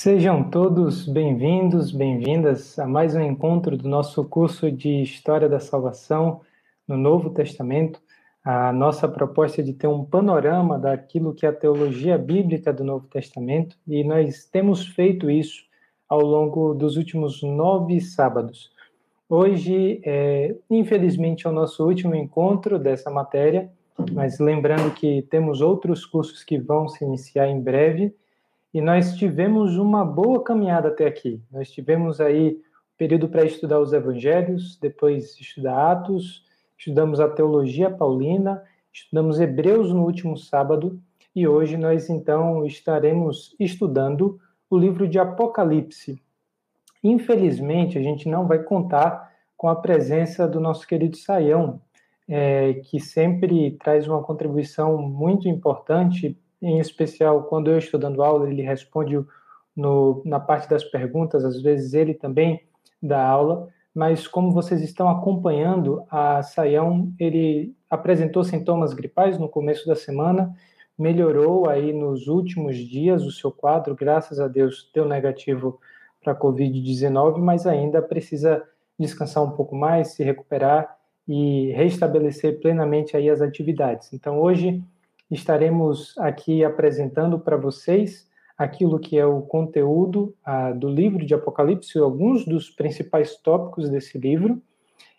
Sejam todos bem-vindos, bem-vindas a mais um encontro do nosso curso de História da Salvação no Novo Testamento. A nossa proposta é de ter um panorama daquilo que é a teologia bíblica do Novo Testamento e nós temos feito isso ao longo dos últimos nove sábados. Hoje, é, infelizmente, é o nosso último encontro dessa matéria, mas lembrando que temos outros cursos que vão se iniciar em breve e nós tivemos uma boa caminhada até aqui. Nós tivemos aí período para estudar os evangelhos, depois estudar Atos, estudamos a teologia paulina, estudamos Hebreus no último sábado e hoje nós então estaremos estudando o livro de Apocalipse. Infelizmente, a gente não vai contar com a presença do nosso querido Saião, é, que sempre traz uma contribuição muito importante em especial quando eu estou dando aula, ele responde no, na parte das perguntas, às vezes ele também dá aula, mas como vocês estão acompanhando, a Saião, ele apresentou sintomas gripais no começo da semana, melhorou aí nos últimos dias o seu quadro, graças a Deus deu negativo para a Covid-19, mas ainda precisa descansar um pouco mais, se recuperar e restabelecer plenamente aí as atividades. Então hoje estaremos aqui apresentando para vocês aquilo que é o conteúdo ah, do livro de Apocalipse, alguns dos principais tópicos desse livro,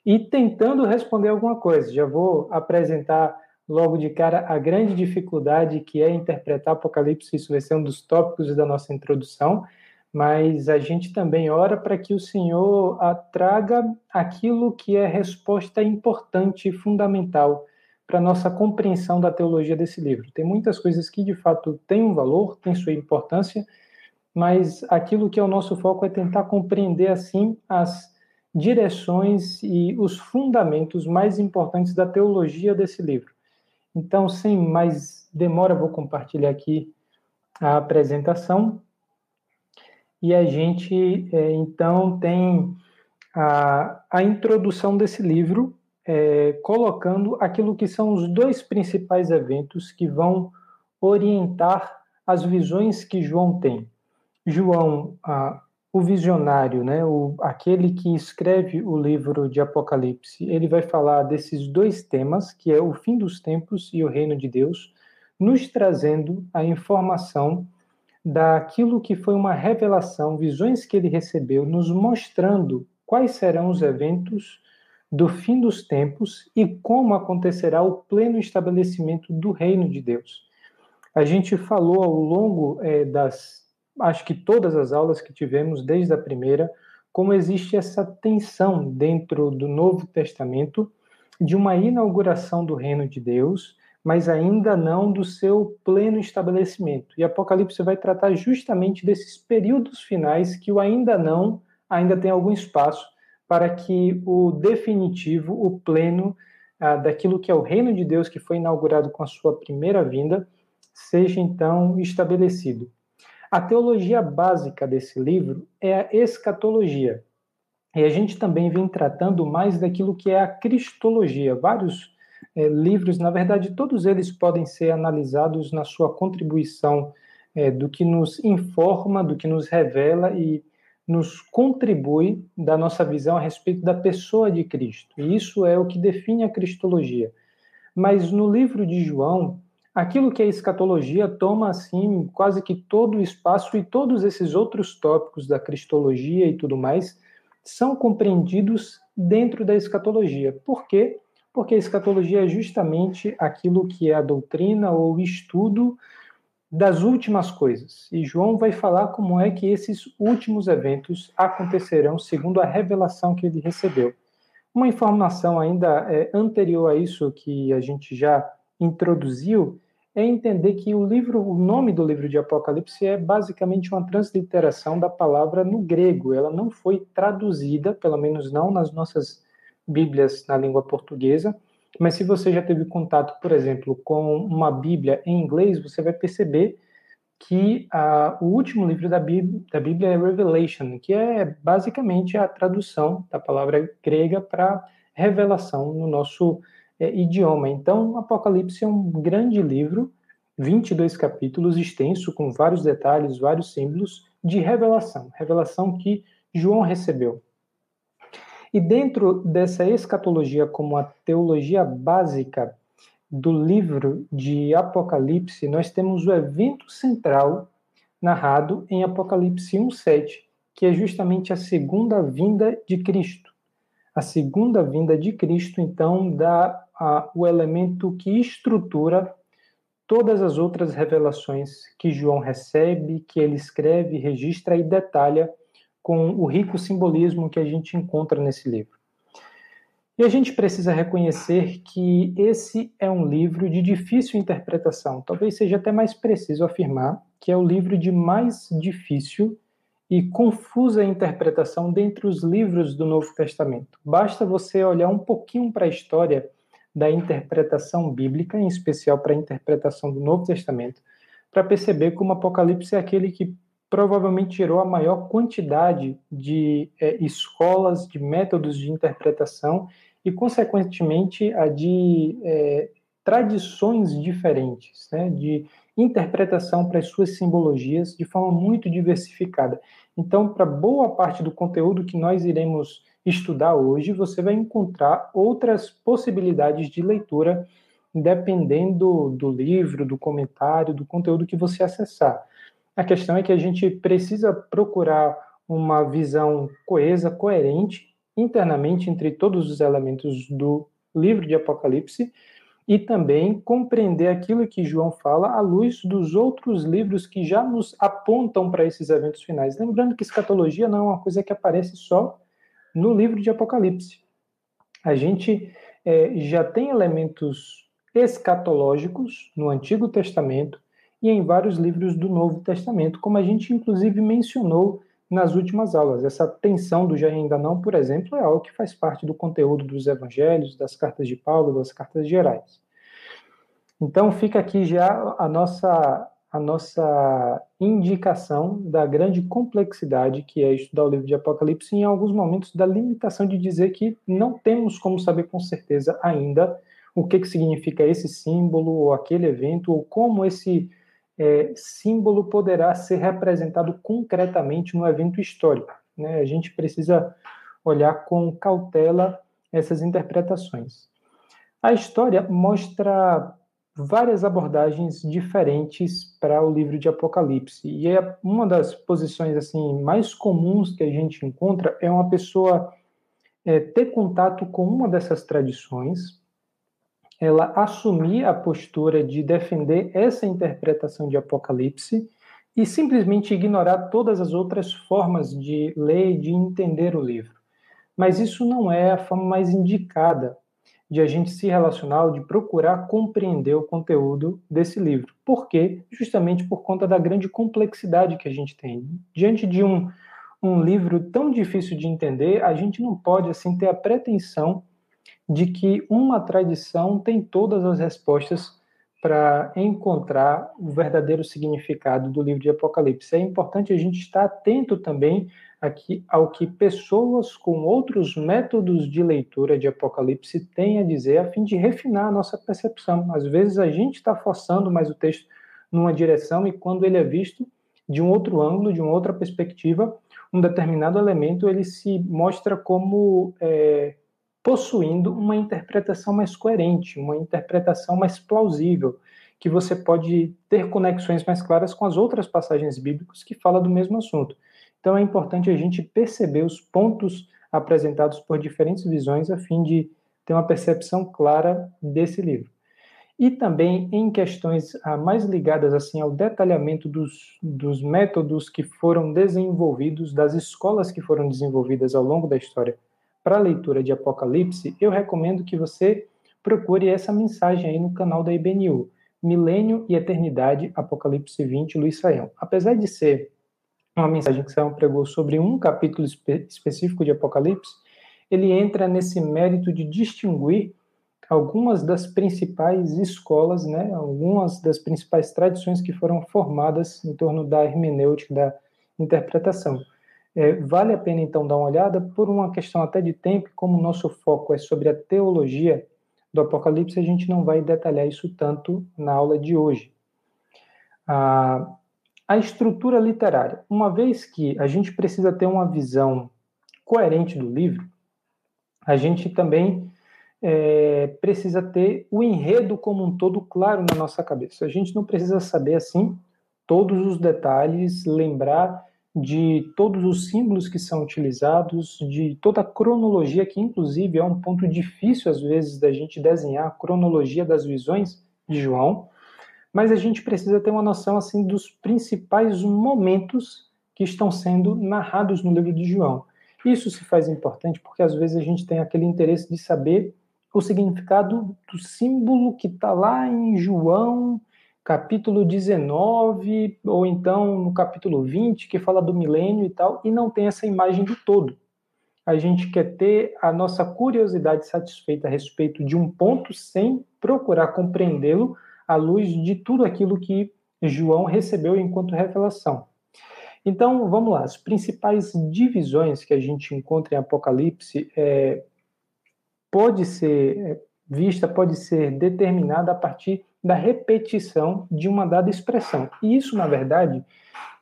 e tentando responder alguma coisa. Já vou apresentar logo de cara a grande dificuldade que é interpretar Apocalipse, isso vai ser um dos tópicos da nossa introdução, mas a gente também ora para que o Senhor traga aquilo que é resposta importante e fundamental para nossa compreensão da teologia desse livro. Tem muitas coisas que de fato têm um valor, têm sua importância, mas aquilo que é o nosso foco é tentar compreender assim as direções e os fundamentos mais importantes da teologia desse livro. Então, sem mais demora, vou compartilhar aqui a apresentação. E a gente, é, então, tem a, a introdução desse livro, é, colocando aquilo que são os dois principais eventos que vão orientar as visões que João tem. João, a, o visionário, né, o, aquele que escreve o livro de Apocalipse, ele vai falar desses dois temas, que é o fim dos tempos e o reino de Deus, nos trazendo a informação daquilo que foi uma revelação, visões que ele recebeu, nos mostrando quais serão os eventos do fim dos tempos e como acontecerá o pleno estabelecimento do reino de Deus. A gente falou ao longo é, das, acho que todas as aulas que tivemos, desde a primeira, como existe essa tensão dentro do Novo Testamento de uma inauguração do reino de Deus, mas ainda não do seu pleno estabelecimento. E Apocalipse vai tratar justamente desses períodos finais que o ainda não ainda tem algum espaço para que o definitivo, o pleno ah, daquilo que é o reino de Deus que foi inaugurado com a sua primeira vinda, seja então estabelecido. A teologia básica desse livro é a escatologia. E a gente também vem tratando mais daquilo que é a cristologia. Vários é, livros, na verdade, todos eles podem ser analisados na sua contribuição é, do que nos informa, do que nos revela e nos contribui da nossa visão a respeito da pessoa de Cristo. E isso é o que define a cristologia. Mas no livro de João, aquilo que é escatologia toma assim quase que todo o espaço e todos esses outros tópicos da cristologia e tudo mais são compreendidos dentro da escatologia. Por quê? Porque a escatologia é justamente aquilo que é a doutrina ou estudo das últimas coisas. E João vai falar como é que esses últimos eventos acontecerão segundo a revelação que ele recebeu. Uma informação ainda é, anterior a isso que a gente já introduziu é entender que o livro, o nome do livro de Apocalipse é basicamente uma transliteração da palavra no grego. Ela não foi traduzida, pelo menos não nas nossas Bíblias na língua portuguesa, mas se você já teve contato, por exemplo, com uma Bíblia em inglês, você vai perceber que uh, o último livro da Bíblia, da Bíblia é Revelation, que é basicamente a tradução da palavra grega para revelação no nosso é, idioma. Então, Apocalipse é um grande livro, 22 capítulos, extenso, com vários detalhes, vários símbolos, de revelação, revelação que João recebeu. E dentro dessa escatologia como a teologia básica do livro de Apocalipse, nós temos o evento central narrado em Apocalipse 1:7, que é justamente a segunda vinda de Cristo. A segunda vinda de Cristo, então, dá a, o elemento que estrutura todas as outras revelações que João recebe, que ele escreve, registra e detalha com o rico simbolismo que a gente encontra nesse livro. E a gente precisa reconhecer que esse é um livro de difícil interpretação. Talvez seja até mais preciso afirmar que é o livro de mais difícil e confusa interpretação dentre os livros do Novo Testamento. Basta você olhar um pouquinho para a história da interpretação bíblica, em especial para a interpretação do Novo Testamento, para perceber como o Apocalipse é aquele que provavelmente gerou a maior quantidade de é, escolas, de métodos de interpretação e, consequentemente, a de é, tradições diferentes, né, de interpretação para as suas simbologias de forma muito diversificada. Então, para boa parte do conteúdo que nós iremos estudar hoje, você vai encontrar outras possibilidades de leitura, dependendo do livro, do comentário, do conteúdo que você acessar. A questão é que a gente precisa procurar uma visão coesa, coerente, internamente entre todos os elementos do livro de Apocalipse e também compreender aquilo que João fala à luz dos outros livros que já nos apontam para esses eventos finais. Lembrando que escatologia não é uma coisa que aparece só no livro de Apocalipse. A gente é, já tem elementos escatológicos no Antigo Testamento e em vários livros do Novo Testamento, como a gente inclusive mencionou nas últimas aulas. Essa tensão do já ainda não, por exemplo, é algo que faz parte do conteúdo dos evangelhos, das cartas de Paulo, das cartas gerais. Então fica aqui já a nossa a nossa indicação da grande complexidade que é estudar o livro de Apocalipse e em alguns momentos da limitação de dizer que não temos como saber com certeza ainda o que, que significa esse símbolo ou aquele evento ou como esse é, símbolo poderá ser representado concretamente no evento histórico. Né? A gente precisa olhar com cautela essas interpretações. A história mostra várias abordagens diferentes para o livro de Apocalipse. E é uma das posições assim mais comuns que a gente encontra é uma pessoa é, ter contato com uma dessas tradições ela assumir a postura de defender essa interpretação de Apocalipse e simplesmente ignorar todas as outras formas de ler e de entender o livro. Mas isso não é a forma mais indicada de a gente se relacionar de procurar compreender o conteúdo desse livro. Por quê? Justamente por conta da grande complexidade que a gente tem. Diante de um, um livro tão difícil de entender, a gente não pode assim ter a pretensão de que uma tradição tem todas as respostas para encontrar o verdadeiro significado do livro de Apocalipse. É importante a gente estar atento também aqui ao que pessoas com outros métodos de leitura de Apocalipse têm a dizer, a fim de refinar a nossa percepção. Às vezes a gente está forçando mais o texto numa direção e quando ele é visto de um outro ângulo, de uma outra perspectiva, um determinado elemento ele se mostra como é, possuindo uma interpretação mais coerente, uma interpretação mais plausível, que você pode ter conexões mais claras com as outras passagens bíblicas que falam do mesmo assunto. Então é importante a gente perceber os pontos apresentados por diferentes visões a fim de ter uma percepção clara desse livro. E também em questões ah, mais ligadas assim ao detalhamento dos, dos métodos que foram desenvolvidos, das escolas que foram desenvolvidas ao longo da história para a leitura de Apocalipse, eu recomendo que você procure essa mensagem aí no canal da IBNU, Milênio e Eternidade, Apocalipse 20, Luiz Saião. Apesar de ser uma mensagem que Saião pregou sobre um capítulo espe específico de Apocalipse, ele entra nesse mérito de distinguir algumas das principais escolas, né, algumas das principais tradições que foram formadas em torno da hermenêutica, da interpretação. É, vale a pena então dar uma olhada por uma questão até de tempo, como o nosso foco é sobre a teologia do Apocalipse, a gente não vai detalhar isso tanto na aula de hoje. A, a estrutura literária. Uma vez que a gente precisa ter uma visão coerente do livro, a gente também é, precisa ter o enredo como um todo claro na nossa cabeça. A gente não precisa saber assim todos os detalhes, lembrar de todos os símbolos que são utilizados, de toda a cronologia, que inclusive é um ponto difícil às vezes da gente desenhar a cronologia das visões de João, mas a gente precisa ter uma noção assim dos principais momentos que estão sendo narrados no livro de João. Isso se faz importante porque às vezes a gente tem aquele interesse de saber o significado do símbolo que está lá em João capítulo 19, ou então no capítulo 20, que fala do milênio e tal, e não tem essa imagem do todo. A gente quer ter a nossa curiosidade satisfeita a respeito de um ponto sem procurar compreendê-lo à luz de tudo aquilo que João recebeu enquanto revelação. Então, vamos lá. As principais divisões que a gente encontra em Apocalipse é, pode ser é, vista, pode ser determinada a partir da repetição de uma dada expressão. E isso, na verdade,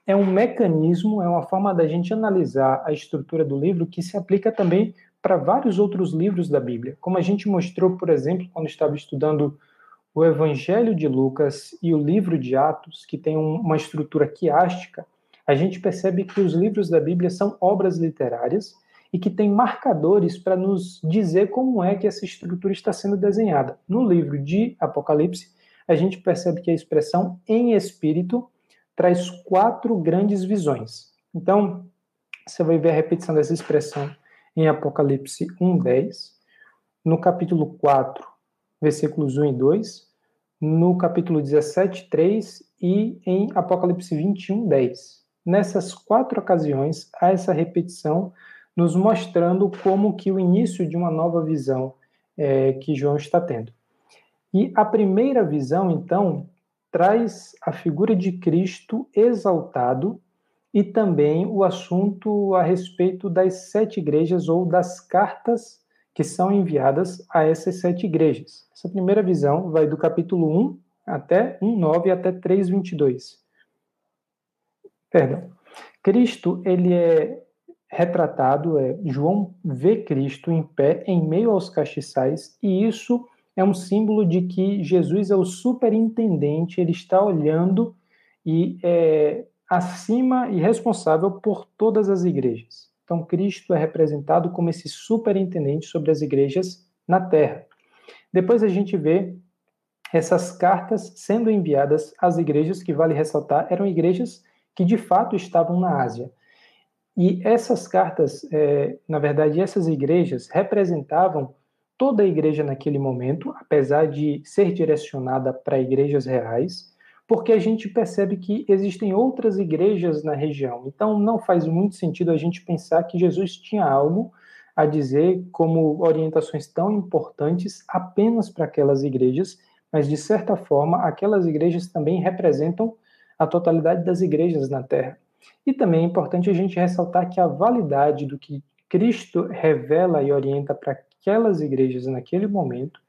é um mecanismo, é uma forma da gente analisar a estrutura do livro que se aplica também para vários outros livros da Bíblia. Como a gente mostrou, por exemplo, quando estava estudando o Evangelho de Lucas e o livro de Atos, que tem uma estrutura quiástica, a gente percebe que os livros da Bíblia são obras literárias e que tem marcadores para nos dizer como é que essa estrutura está sendo desenhada. No livro de Apocalipse, a gente percebe que a expressão em espírito traz quatro grandes visões. Então, você vai ver a repetição dessa expressão em Apocalipse 1:10, no capítulo 4, versículos 1 e 2, no capítulo 17, 3 e em Apocalipse 21, 10. Nessas quatro ocasiões, há essa repetição nos mostrando como que o início de uma nova visão é, que João está tendo. E a primeira visão, então, traz a figura de Cristo exaltado e também o assunto a respeito das sete igrejas ou das cartas que são enviadas a essas sete igrejas. Essa primeira visão vai do capítulo 1 até 1:9 até 3:22. Perdão. Cristo, ele é retratado, é João vê Cristo em pé em meio aos castiçais e isso é um símbolo de que Jesus é o superintendente, ele está olhando e é acima e responsável por todas as igrejas. Então, Cristo é representado como esse superintendente sobre as igrejas na terra. Depois a gente vê essas cartas sendo enviadas às igrejas, que vale ressaltar, eram igrejas que de fato estavam na Ásia. E essas cartas, é, na verdade, essas igrejas representavam toda a igreja naquele momento, apesar de ser direcionada para igrejas reais, porque a gente percebe que existem outras igrejas na região. Então, não faz muito sentido a gente pensar que Jesus tinha algo a dizer como orientações tão importantes apenas para aquelas igrejas, mas de certa forma, aquelas igrejas também representam a totalidade das igrejas na Terra. E também é importante a gente ressaltar que a validade do que Cristo revela e orienta para aquelas igrejas naquele momento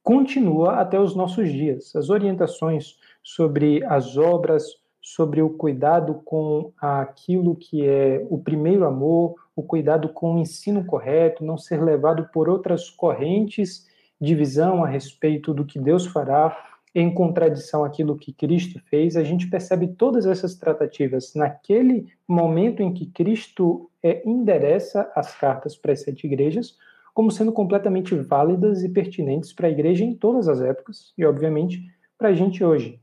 continua até os nossos dias. As orientações sobre as obras, sobre o cuidado com aquilo que é o primeiro amor, o cuidado com o ensino correto, não ser levado por outras correntes de visão a respeito do que Deus fará, em contradição àquilo que Cristo fez, a gente percebe todas essas tratativas naquele momento em que Cristo é, endereça as cartas para as sete igrejas, como sendo completamente válidas e pertinentes para a igreja em todas as épocas e, obviamente, para a gente hoje.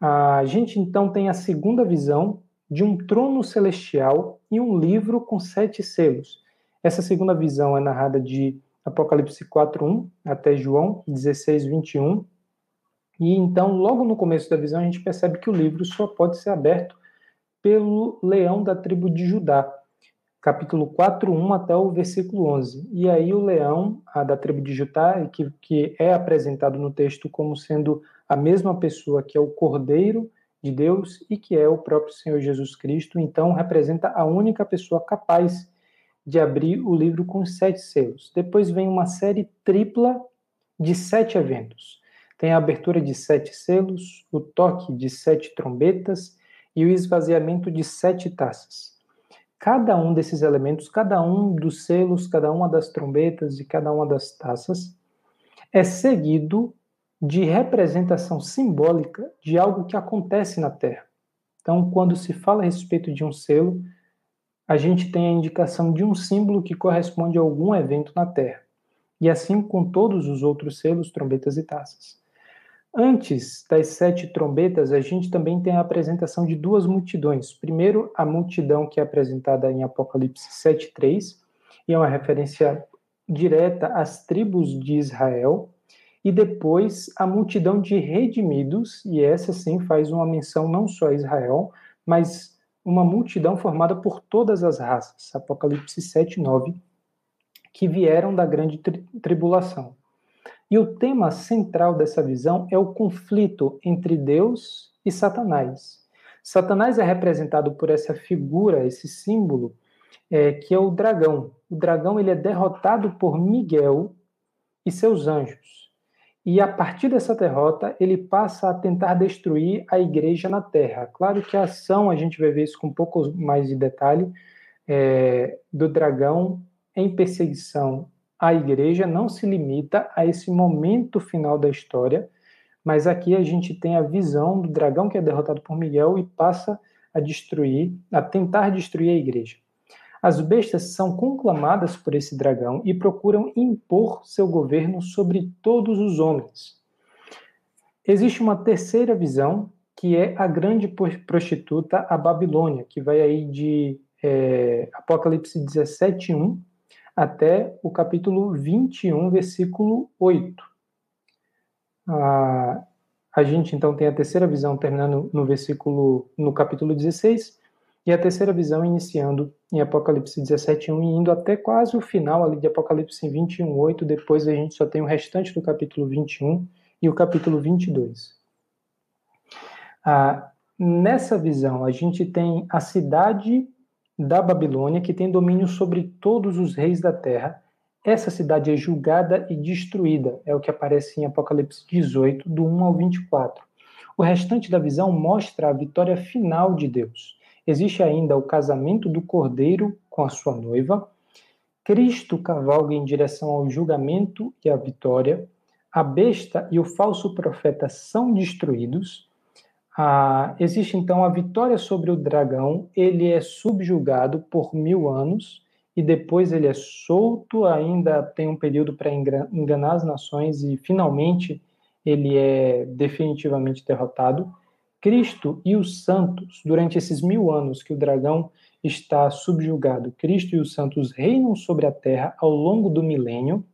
A gente então tem a segunda visão de um trono celestial e um livro com sete selos. Essa segunda visão é narrada de Apocalipse 4:1 até João 16:21. E então, logo no começo da visão, a gente percebe que o livro só pode ser aberto pelo leão da tribo de Judá, capítulo 4, 1 até o versículo 11. E aí o leão da tribo de Judá, que, que é apresentado no texto como sendo a mesma pessoa que é o Cordeiro de Deus e que é o próprio Senhor Jesus Cristo, então representa a única pessoa capaz de abrir o livro com sete selos. Depois vem uma série tripla de sete eventos. Tem a abertura de sete selos, o toque de sete trombetas, e o esvaziamento de sete taças. Cada um desses elementos, cada um dos selos, cada uma das trombetas e cada uma das taças é seguido de representação simbólica de algo que acontece na Terra. Então, quando se fala a respeito de um selo, a gente tem a indicação de um símbolo que corresponde a algum evento na Terra. E assim com todos os outros selos, trombetas e taças. Antes das sete trombetas, a gente também tem a apresentação de duas multidões. Primeiro, a multidão que é apresentada em Apocalipse 7:3, e é uma referência direta às tribos de Israel, e depois a multidão de redimidos, e essa sim faz uma menção não só a Israel, mas uma multidão formada por todas as raças, Apocalipse 7, 9, que vieram da grande tri tribulação. E o tema central dessa visão é o conflito entre Deus e Satanás. Satanás é representado por essa figura, esse símbolo, é, que é o dragão. O dragão ele é derrotado por Miguel e seus anjos. E a partir dessa derrota, ele passa a tentar destruir a igreja na terra. Claro que a ação, a gente vai ver isso com um pouco mais de detalhe, é, do dragão em perseguição à igreja não se limita a esse momento final da história, mas aqui a gente tem a visão do dragão que é derrotado por Miguel e passa a destruir, a tentar destruir a igreja. As bestas são conclamadas por esse dragão e procuram impor seu governo sobre todos os homens. Existe uma terceira visão, que é a grande prostituta, a Babilônia, que vai aí de é, Apocalipse 17, 1 até o capítulo 21, versículo 8. Ah, a gente então tem a terceira visão terminando no versículo, no capítulo 16, e a terceira visão iniciando em Apocalipse 17:1 e indo até quase o final ali de Apocalipse 21:8, depois a gente só tem o restante do capítulo 21 e o capítulo 22. Ah, nessa visão, a gente tem a cidade da Babilônia que tem domínio sobre todos os reis da terra. Essa cidade é julgada e destruída, é o que aparece em Apocalipse 18, do 1 ao 24. O restante da visão mostra a vitória final de Deus. Existe ainda o casamento do cordeiro com a sua noiva. Cristo cavalga em direção ao julgamento e à vitória. A besta e o falso profeta são destruídos. Ah, existe então a vitória sobre o dragão. Ele é subjugado por mil anos e depois ele é solto. Ainda tem um período para enganar as nações e finalmente ele é definitivamente derrotado. Cristo e os santos, durante esses mil anos que o dragão está subjugado, Cristo e os santos reinam sobre a terra ao longo do milênio.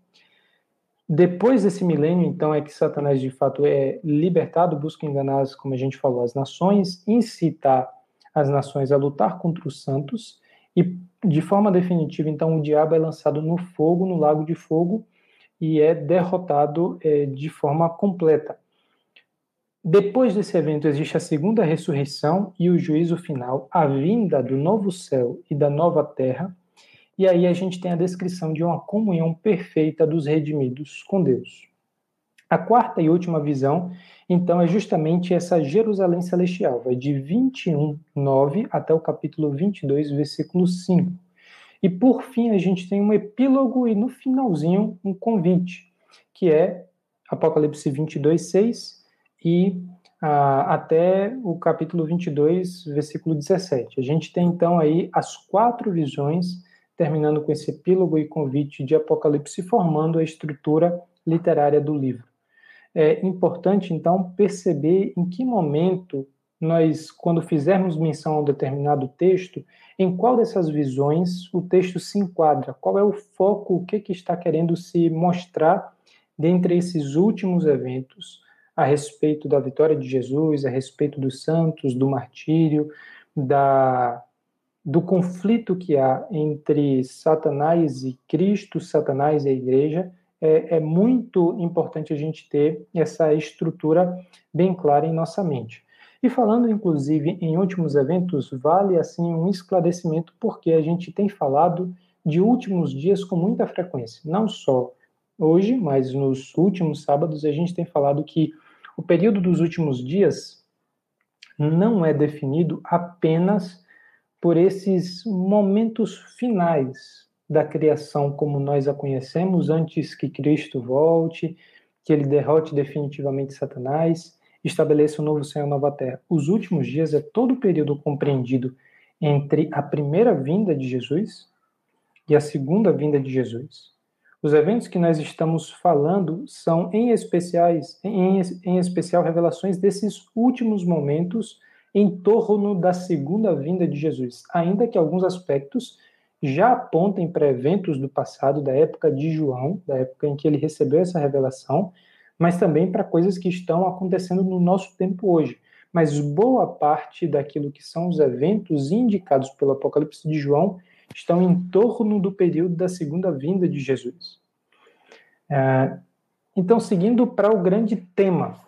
Depois desse milênio, então, é que Satanás de fato é libertado, busca enganar, como a gente falou, as nações, incitar as nações a lutar contra os santos, e de forma definitiva, então, o diabo é lançado no fogo, no lago de fogo, e é derrotado é, de forma completa. Depois desse evento existe a segunda ressurreição e o juízo final, a vinda do novo céu e da nova terra. E aí a gente tem a descrição de uma comunhão perfeita dos redimidos com Deus. A quarta e última visão, então, é justamente essa Jerusalém celestial, vai de 21, 9 até o capítulo 22, versículo 5. E por fim, a gente tem um epílogo e no finalzinho um convite, que é Apocalipse 22, 6 e ah, até o capítulo 22, versículo 17. A gente tem então aí as quatro visões, terminando com esse epílogo e convite de Apocalipse, formando a estrutura literária do livro. É importante então perceber em que momento nós, quando fizermos menção a um determinado texto, em qual dessas visões o texto se enquadra, qual é o foco, o que, que está querendo se mostrar dentre esses últimos eventos a respeito da vitória de Jesus, a respeito dos santos, do martírio, da, do conflito que há entre Satanás e Cristo, Satanás e a igreja, é, é muito importante a gente ter essa estrutura bem clara em nossa mente. E falando, inclusive, em últimos eventos, vale assim um esclarecimento, porque a gente tem falado de últimos dias com muita frequência. Não só hoje, mas nos últimos sábados, a gente tem falado que o período dos últimos dias não é definido apenas por esses momentos finais da criação como nós a conhecemos antes que Cristo volte, que ele derrote definitivamente Satanás, estabeleça um novo céu e nova terra. Os últimos dias é todo o período compreendido entre a primeira vinda de Jesus e a segunda vinda de Jesus. Os eventos que nós estamos falando são, em, especiais, em, em especial, revelações desses últimos momentos em torno da segunda vinda de Jesus, ainda que alguns aspectos já apontem para eventos do passado, da época de João, da época em que ele recebeu essa revelação, mas também para coisas que estão acontecendo no nosso tempo hoje. Mas boa parte daquilo que são os eventos indicados pelo Apocalipse de João estão em torno do período da segunda vinda de Jesus. É, então, seguindo para o grande tema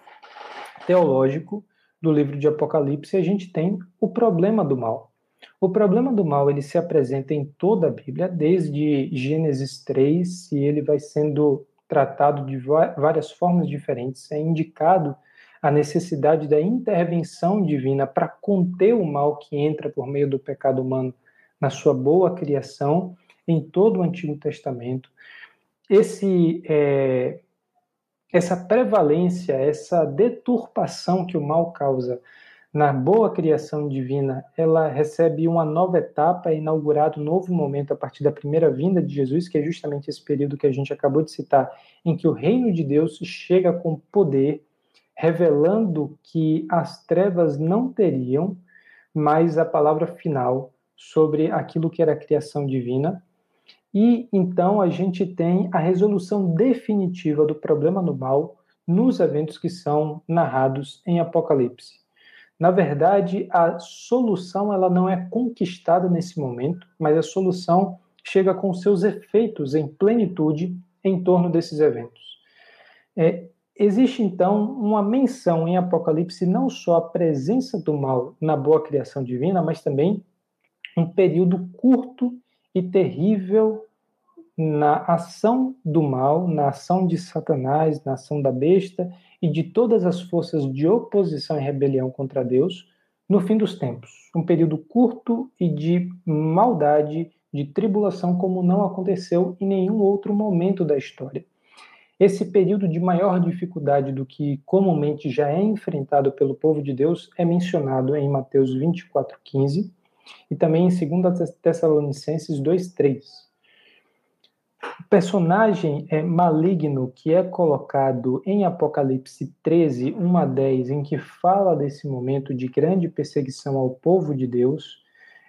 teológico do livro de Apocalipse, a gente tem o problema do mal. O problema do mal ele se apresenta em toda a Bíblia, desde Gênesis 3, e ele vai sendo tratado de várias formas diferentes. É indicado a necessidade da intervenção divina para conter o mal que entra por meio do pecado humano na sua boa criação em todo o Antigo Testamento. Esse, é, essa prevalência, essa deturpação que o mal causa na boa criação divina, ela recebe uma nova etapa, é inaugurado um novo momento a partir da primeira vinda de Jesus, que é justamente esse período que a gente acabou de citar, em que o reino de Deus chega com poder, revelando que as trevas não teriam mais a palavra final sobre aquilo que era a criação divina. E então a gente tem a resolução definitiva do problema no mal nos eventos que são narrados em Apocalipse. Na verdade, a solução ela não é conquistada nesse momento, mas a solução chega com seus efeitos em plenitude em torno desses eventos. É, existe então uma menção em Apocalipse não só a presença do mal na boa criação divina, mas também um período curto e terrível na ação do mal, na ação de Satanás, na ação da besta e de todas as forças de oposição e rebelião contra Deus no fim dos tempos. Um período curto e de maldade, de tribulação, como não aconteceu em nenhum outro momento da história. Esse período de maior dificuldade do que comumente já é enfrentado pelo povo de Deus é mencionado em Mateus 24:15 e também em 2 Tessalonicenses 2:3 o personagem é maligno que é colocado em Apocalipse 13, 1 a 10, em que fala desse momento de grande perseguição ao povo de Deus,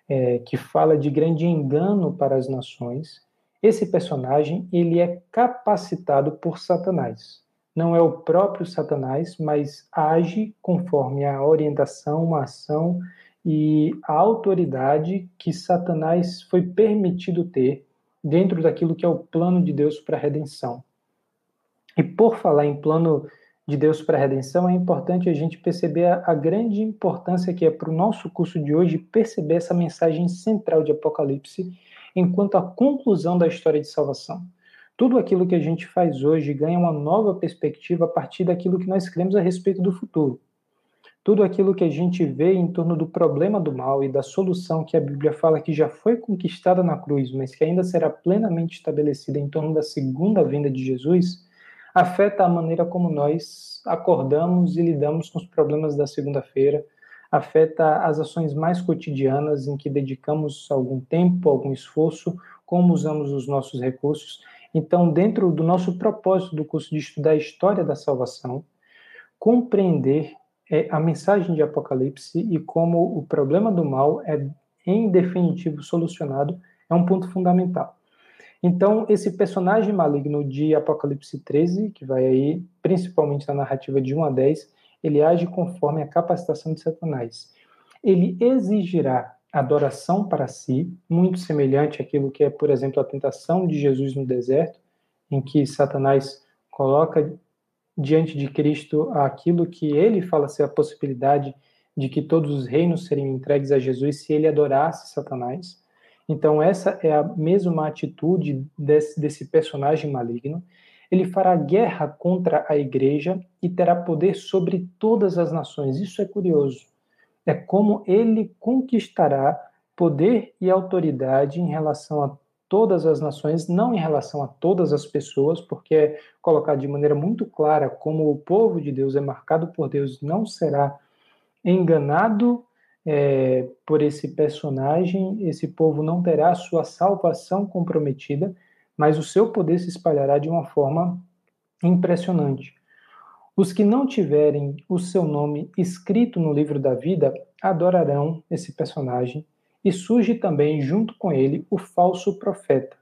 é, que fala de grande engano para as nações, esse personagem ele é capacitado por Satanás. Não é o próprio Satanás, mas age conforme a orientação, a ação e a autoridade que Satanás foi permitido ter dentro daquilo que é o plano de Deus para a redenção. E por falar em plano de Deus para a redenção, é importante a gente perceber a, a grande importância que é para o nosso curso de hoje perceber essa mensagem central de Apocalipse enquanto a conclusão da história de salvação. Tudo aquilo que a gente faz hoje ganha uma nova perspectiva a partir daquilo que nós cremos a respeito do futuro. Tudo aquilo que a gente vê em torno do problema do mal e da solução que a Bíblia fala que já foi conquistada na cruz, mas que ainda será plenamente estabelecida em torno da segunda vinda de Jesus, afeta a maneira como nós acordamos e lidamos com os problemas da segunda-feira, afeta as ações mais cotidianas em que dedicamos algum tempo, algum esforço, como usamos os nossos recursos. Então, dentro do nosso propósito do curso de estudar a história da salvação, compreender é a mensagem de Apocalipse e como o problema do mal é, em definitivo, solucionado é um ponto fundamental. Então, esse personagem maligno de Apocalipse 13, que vai aí principalmente na narrativa de 1 a 10, ele age conforme a capacitação de Satanás. Ele exigirá adoração para si, muito semelhante àquilo que é, por exemplo, a tentação de Jesus no deserto, em que Satanás coloca diante de Cristo aquilo que ele fala ser a possibilidade de que todos os reinos seriam entregues a Jesus se ele adorasse Satanás. Então, essa é a mesma atitude desse, desse personagem maligno. Ele fará guerra contra a igreja e terá poder sobre todas as nações. Isso é curioso, é como ele conquistará poder e autoridade em relação a todas as nações, não em relação a todas as pessoas, porque é colocado de maneira muito clara como o povo de Deus é marcado por Deus, não será enganado é, por esse personagem, esse povo não terá sua salvação comprometida, mas o seu poder se espalhará de uma forma impressionante. Os que não tiverem o seu nome escrito no livro da vida adorarão esse personagem e surge também junto com ele o falso profeta.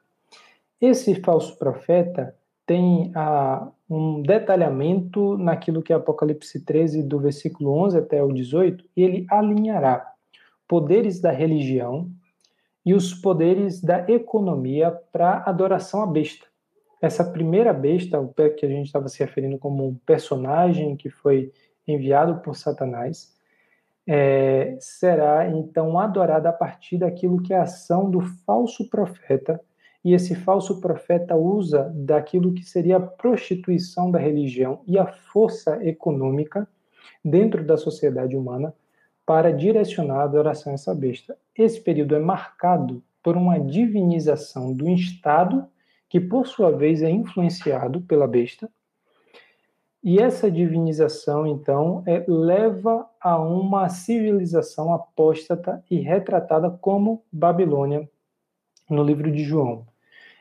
Esse falso profeta tem ah, um detalhamento naquilo que é Apocalipse 13, do versículo 11 até o 18, e ele alinhará poderes da religião e os poderes da economia para adoração à besta. Essa primeira besta, o que a gente estava se referindo como um personagem que foi enviado por Satanás, é, será então adorada a partir daquilo que é a ação do falso profeta, e esse falso profeta usa daquilo que seria a prostituição da religião e a força econômica dentro da sociedade humana para direcionar a adoração a essa besta. Esse período é marcado por uma divinização do Estado, que por sua vez é influenciado pela besta, e essa divinização, então, é, leva a uma civilização apóstata e retratada como Babilônia no livro de João.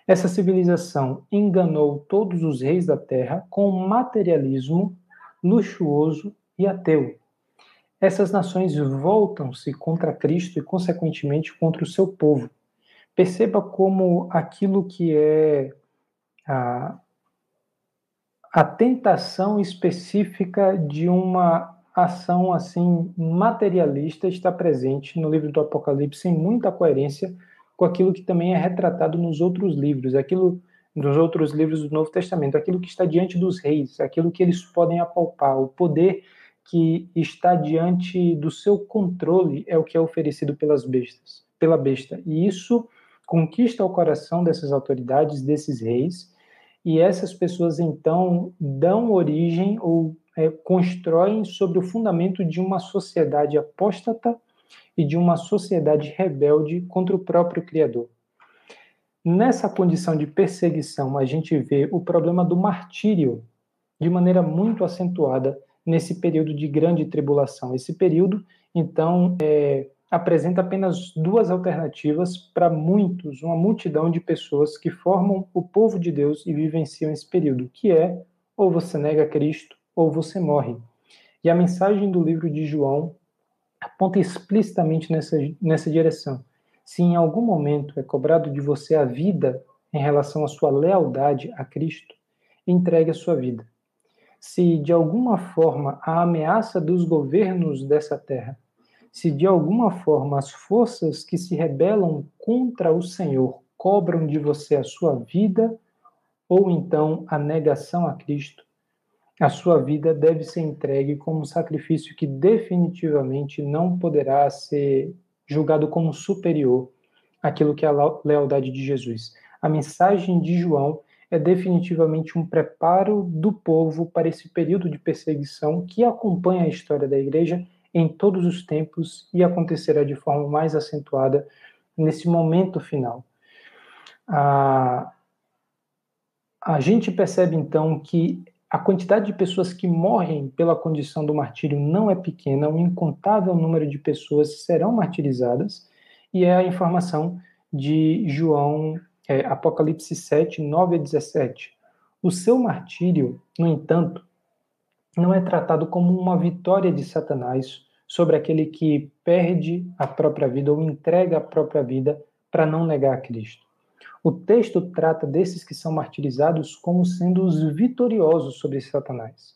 Essa civilização enganou todos os reis da terra com materialismo luxuoso e ateu. Essas nações voltam-se contra Cristo e, consequentemente, contra o seu povo. Perceba como aquilo que é a, a tentação específica de uma ação assim materialista está presente no livro do Apocalipse em muita coerência com aquilo que também é retratado nos outros livros, aquilo nos outros livros do Novo Testamento, aquilo que está diante dos reis, aquilo que eles podem apalpar, o poder que está diante do seu controle é o que é oferecido pelas bestas, pela besta. E isso conquista o coração dessas autoridades, desses reis, e essas pessoas então dão origem ou é, constroem sobre o fundamento de uma sociedade apóstata e de uma sociedade rebelde contra o próprio Criador. Nessa condição de perseguição, a gente vê o problema do martírio de maneira muito acentuada nesse período de grande tribulação. Esse período, então, é, apresenta apenas duas alternativas para muitos, uma multidão de pessoas que formam o povo de Deus e vivenciam esse período, que é ou você nega Cristo ou você morre. E a mensagem do livro de João aponta explicitamente nessa, nessa direção. Se em algum momento é cobrado de você a vida em relação à sua lealdade a Cristo, entregue a sua vida. Se de alguma forma a ameaça dos governos dessa terra se de alguma forma as forças que se rebelam contra o Senhor cobram de você a sua vida, ou então a negação a Cristo, a sua vida deve ser entregue como sacrifício que definitivamente não poderá ser julgado como superior àquilo que é a lealdade de Jesus. A mensagem de João é definitivamente um preparo do povo para esse período de perseguição que acompanha a história da igreja em todos os tempos e acontecerá de forma mais acentuada nesse momento final. A, a gente percebe então que a quantidade de pessoas que morrem pela condição do martírio não é pequena, um incontável número de pessoas serão martirizadas, e é a informação de João, é, Apocalipse 7, 9 a 17. O seu martírio, no entanto, não é tratado como uma vitória de Satanás sobre aquele que perde a própria vida ou entrega a própria vida para não negar a Cristo. O texto trata desses que são martirizados como sendo os vitoriosos sobre Satanás,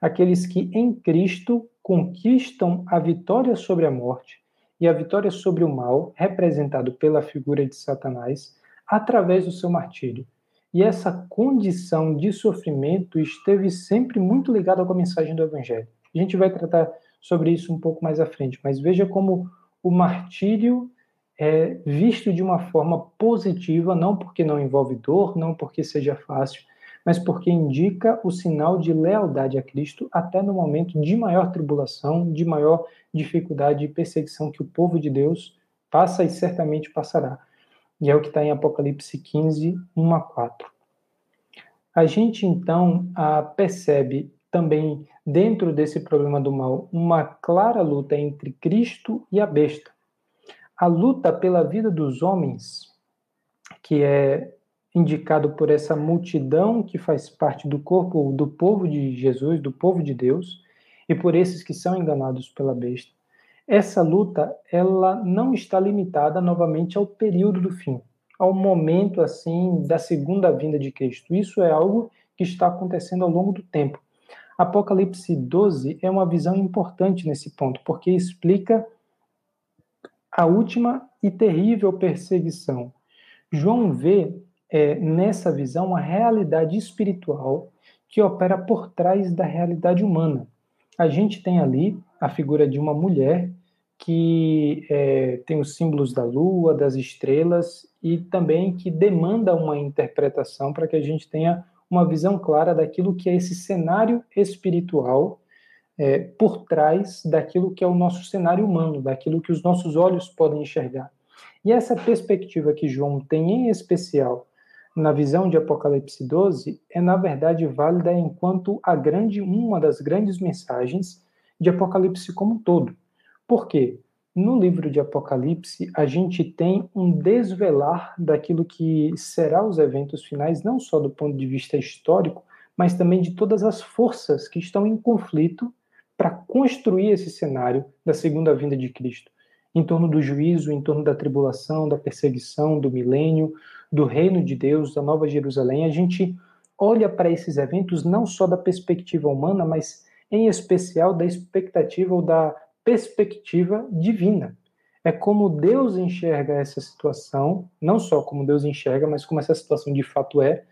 aqueles que em Cristo conquistam a vitória sobre a morte e a vitória sobre o mal, representado pela figura de Satanás, através do seu martírio. E essa condição de sofrimento esteve sempre muito ligada com a mensagem do Evangelho. A gente vai tratar sobre isso um pouco mais à frente, mas veja como o martírio é visto de uma forma positiva, não porque não envolve dor, não porque seja fácil, mas porque indica o sinal de lealdade a Cristo até no momento de maior tribulação, de maior dificuldade e perseguição que o povo de Deus passa e certamente passará. E é o que está em Apocalipse 15, 1 a 4. A gente então percebe também, dentro desse problema do mal, uma clara luta entre Cristo e a besta. A luta pela vida dos homens, que é indicado por essa multidão que faz parte do corpo do povo de Jesus, do povo de Deus, e por esses que são enganados pela besta. Essa luta, ela não está limitada novamente ao período do fim, ao momento assim da segunda vinda de Cristo. Isso é algo que está acontecendo ao longo do tempo. Apocalipse 12 é uma visão importante nesse ponto, porque explica a última e terrível perseguição. João vê é, nessa visão uma realidade espiritual que opera por trás da realidade humana. A gente tem ali a figura de uma mulher que é, tem os símbolos da lua, das estrelas e também que demanda uma interpretação para que a gente tenha uma visão clara daquilo que é esse cenário espiritual é, por trás daquilo que é o nosso cenário humano, daquilo que os nossos olhos podem enxergar. E essa perspectiva que João tem em especial na visão de Apocalipse 12 é na verdade válida enquanto a grande uma das grandes mensagens de Apocalipse como um todo. Por quê? No livro de Apocalipse, a gente tem um desvelar daquilo que será os eventos finais, não só do ponto de vista histórico, mas também de todas as forças que estão em conflito para construir esse cenário da segunda vinda de Cristo, em torno do juízo, em torno da tribulação, da perseguição, do milênio, do reino de Deus, da Nova Jerusalém. A gente olha para esses eventos não só da perspectiva humana, mas em especial da expectativa ou da perspectiva divina. É como Deus enxerga essa situação, não só como Deus enxerga, mas como essa situação de fato é,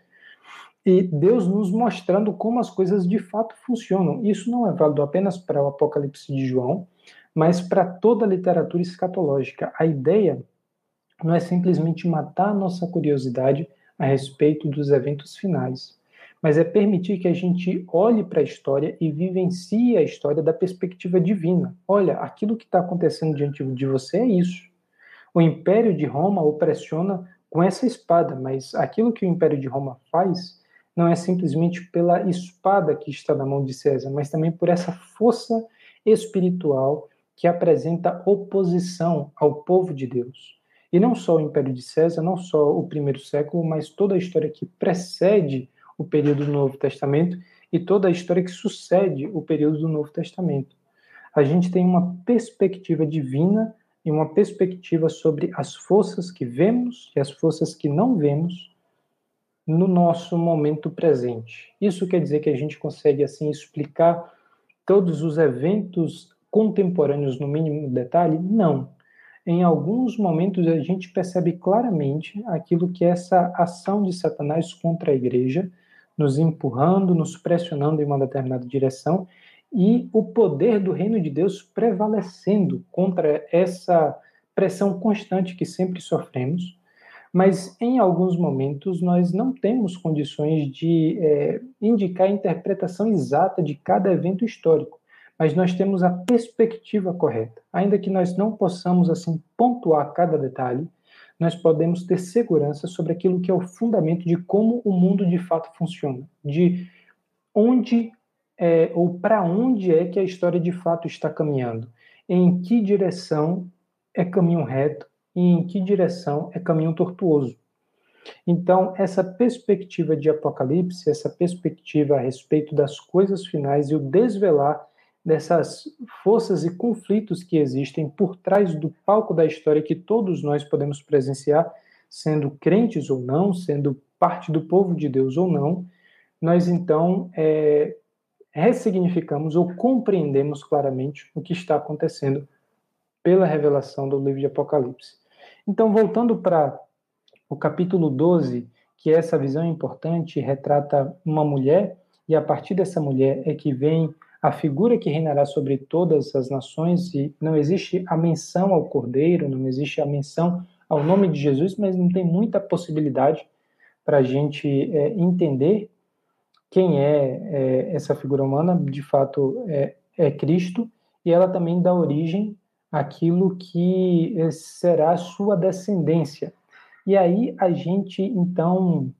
e Deus nos mostrando como as coisas de fato funcionam. Isso não é válido apenas para o Apocalipse de João, mas para toda a literatura escatológica. A ideia não é simplesmente matar a nossa curiosidade a respeito dos eventos finais, mas é permitir que a gente olhe para a história e vivencie a história da perspectiva divina. Olha, aquilo que está acontecendo diante de você é isso. O Império de Roma o pressiona com essa espada, mas aquilo que o Império de Roma faz não é simplesmente pela espada que está na mão de César, mas também por essa força espiritual que apresenta oposição ao povo de Deus. E não só o Império de César, não só o primeiro século, mas toda a história que precede o período do Novo Testamento e toda a história que sucede o período do Novo Testamento. A gente tem uma perspectiva divina e uma perspectiva sobre as forças que vemos e as forças que não vemos no nosso momento presente. Isso quer dizer que a gente consegue assim explicar todos os eventos contemporâneos no mínimo detalhe? Não. Em alguns momentos a gente percebe claramente aquilo que é essa ação de Satanás contra a igreja nos empurrando, nos pressionando em uma determinada direção, e o poder do reino de Deus prevalecendo contra essa pressão constante que sempre sofremos. Mas em alguns momentos nós não temos condições de é, indicar a interpretação exata de cada evento histórico, mas nós temos a perspectiva correta. Ainda que nós não possamos assim pontuar cada detalhe, nós podemos ter segurança sobre aquilo que é o fundamento de como o mundo de fato funciona, de onde é, ou para onde é que a história de fato está caminhando, em que direção é caminho reto e em que direção é caminho tortuoso. Então, essa perspectiva de Apocalipse, essa perspectiva a respeito das coisas finais e o desvelar dessas forças e conflitos que existem por trás do palco da história que todos nós podemos presenciar, sendo crentes ou não, sendo parte do povo de Deus ou não, nós então é, ressignificamos ou compreendemos claramente o que está acontecendo pela revelação do livro de Apocalipse. Então, voltando para o capítulo 12, que essa visão é importante, retrata uma mulher, e a partir dessa mulher é que vem a figura que reinará sobre todas as nações, e não existe a menção ao Cordeiro, não existe a menção ao nome de Jesus, mas não tem muita possibilidade para a gente é, entender quem é, é essa figura humana, de fato é, é Cristo, e ela também dá origem àquilo que será sua descendência. E aí a gente então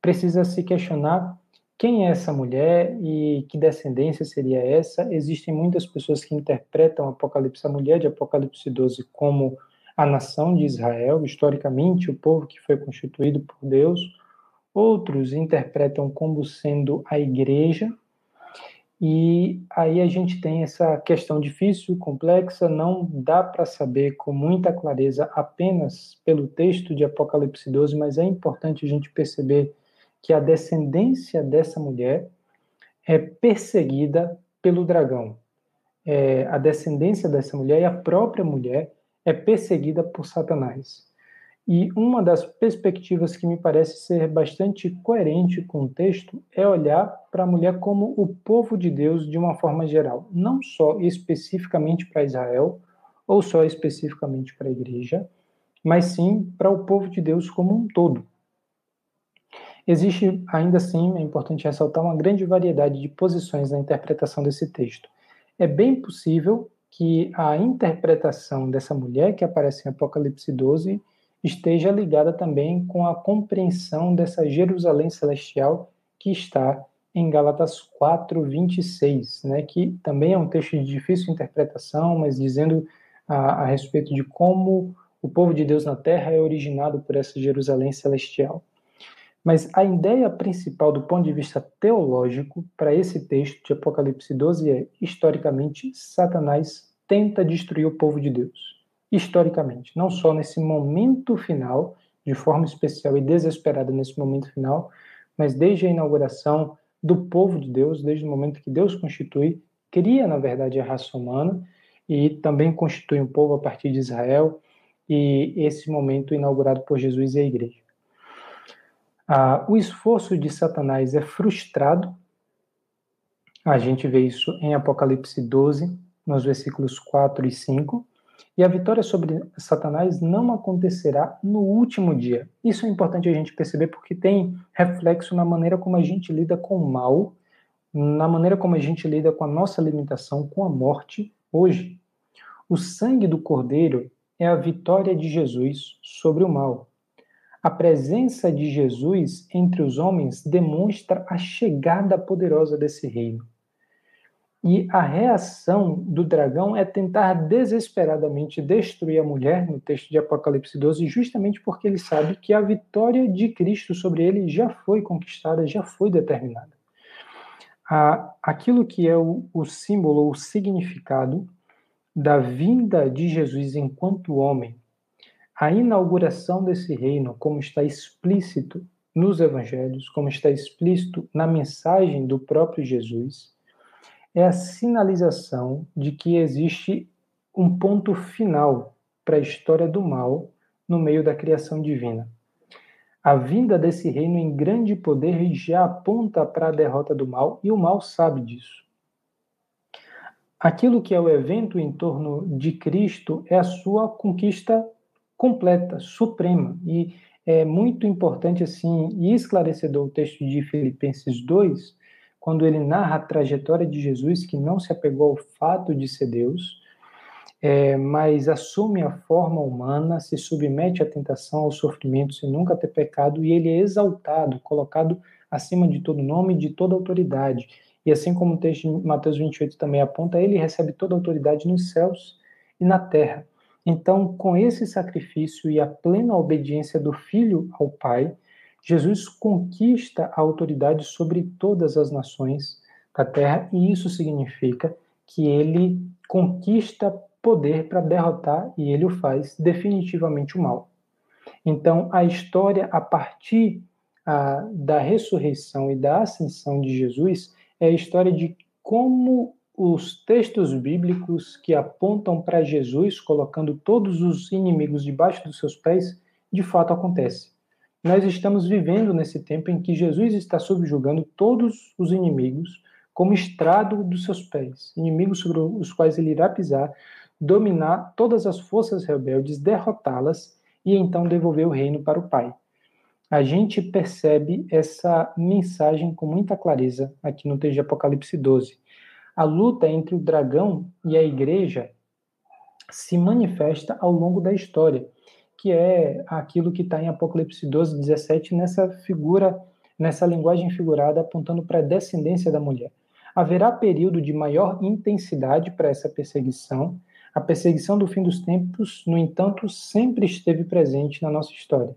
precisa se questionar quem é essa mulher e que descendência seria essa? Existem muitas pessoas que interpretam Apocalipse, a mulher de Apocalipse 12, como a nação de Israel, historicamente, o povo que foi constituído por Deus. Outros interpretam como sendo a igreja. E aí a gente tem essa questão difícil, complexa, não dá para saber com muita clareza apenas pelo texto de Apocalipse 12, mas é importante a gente perceber que a descendência dessa mulher é perseguida pelo dragão. É, a descendência dessa mulher e a própria mulher é perseguida por Satanás. E uma das perspectivas que me parece ser bastante coerente com o texto é olhar para a mulher como o povo de Deus de uma forma geral, não só especificamente para Israel ou só especificamente para a igreja, mas sim para o povo de Deus como um todo. Existe, ainda assim, é importante ressaltar uma grande variedade de posições na interpretação desse texto. É bem possível que a interpretação dessa mulher que aparece em Apocalipse 12 esteja ligada também com a compreensão dessa Jerusalém celestial que está em Gálatas 4, 26, né, que também é um texto de difícil interpretação, mas dizendo a, a respeito de como o povo de Deus na terra é originado por essa Jerusalém celestial. Mas a ideia principal do ponto de vista teológico para esse texto de Apocalipse 12 é, historicamente, Satanás tenta destruir o povo de Deus. Historicamente, não só nesse momento final, de forma especial e desesperada nesse momento final, mas desde a inauguração do povo de Deus, desde o momento que Deus constitui, cria, na verdade, a raça humana e também constitui um povo a partir de Israel, e esse momento inaugurado por Jesus e a igreja. Ah, o esforço de Satanás é frustrado. A gente vê isso em Apocalipse 12, nos versículos 4 e 5. E a vitória sobre Satanás não acontecerá no último dia. Isso é importante a gente perceber porque tem reflexo na maneira como a gente lida com o mal, na maneira como a gente lida com a nossa limitação, com a morte hoje. O sangue do Cordeiro é a vitória de Jesus sobre o mal. A presença de Jesus entre os homens demonstra a chegada poderosa desse reino. E a reação do dragão é tentar desesperadamente destruir a mulher, no texto de Apocalipse 12, justamente porque ele sabe que a vitória de Cristo sobre ele já foi conquistada, já foi determinada. aquilo que é o, símbolo, o significado da vinda de Jesus enquanto homem, a inauguração desse reino, como está explícito nos evangelhos, como está explícito na mensagem do próprio Jesus, é a sinalização de que existe um ponto final para a história do mal no meio da criação divina. A vinda desse reino em grande poder já aponta para a derrota do mal e o mal sabe disso. Aquilo que é o evento em torno de Cristo é a sua conquista completa, suprema. E é muito importante assim e esclarecedor o texto de Filipenses 2, quando ele narra a trajetória de Jesus que não se apegou ao fato de ser Deus, é, mas assume a forma humana, se submete à tentação, ao sofrimento, sem nunca ter pecado, e ele é exaltado, colocado acima de todo nome e de toda autoridade. E assim como o texto de Mateus 28 também aponta, ele recebe toda autoridade nos céus e na terra. Então, com esse sacrifício e a plena obediência do Filho ao Pai, Jesus conquista a autoridade sobre todas as nações da terra, e isso significa que ele conquista poder para derrotar, e ele o faz definitivamente o mal. Então, a história a partir a, da ressurreição e da ascensão de Jesus é a história de como os textos bíblicos que apontam para Jesus, colocando todos os inimigos debaixo dos seus pés, de fato acontece. Nós estamos vivendo nesse tempo em que Jesus está subjugando todos os inimigos como estrado dos seus pés, inimigos sobre os quais ele irá pisar, dominar todas as forças rebeldes, derrotá-las e então devolver o reino para o Pai. a gente percebe essa mensagem com muita clareza aqui no texto de Apocalipse 12. A luta entre o dragão e a igreja se manifesta ao longo da história, que é aquilo que está em Apocalipse 12, 17, nessa figura, nessa linguagem figurada apontando para a descendência da mulher. Haverá período de maior intensidade para essa perseguição. A perseguição do fim dos tempos, no entanto, sempre esteve presente na nossa história.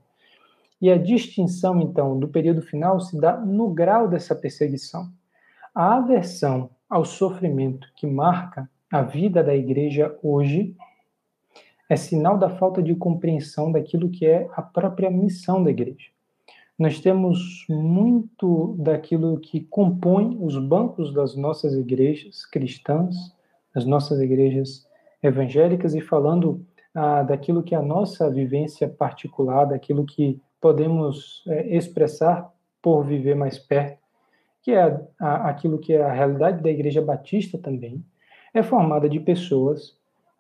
E a distinção, então, do período final se dá no grau dessa perseguição. A aversão ao sofrimento que marca a vida da igreja hoje é sinal da falta de compreensão daquilo que é a própria missão da igreja. Nós temos muito daquilo que compõe os bancos das nossas igrejas cristãs, das nossas igrejas evangélicas, e falando ah, daquilo que é a nossa vivência particular, daquilo que podemos é, expressar por viver mais perto, que é a, aquilo que é a realidade da Igreja Batista também, é formada de pessoas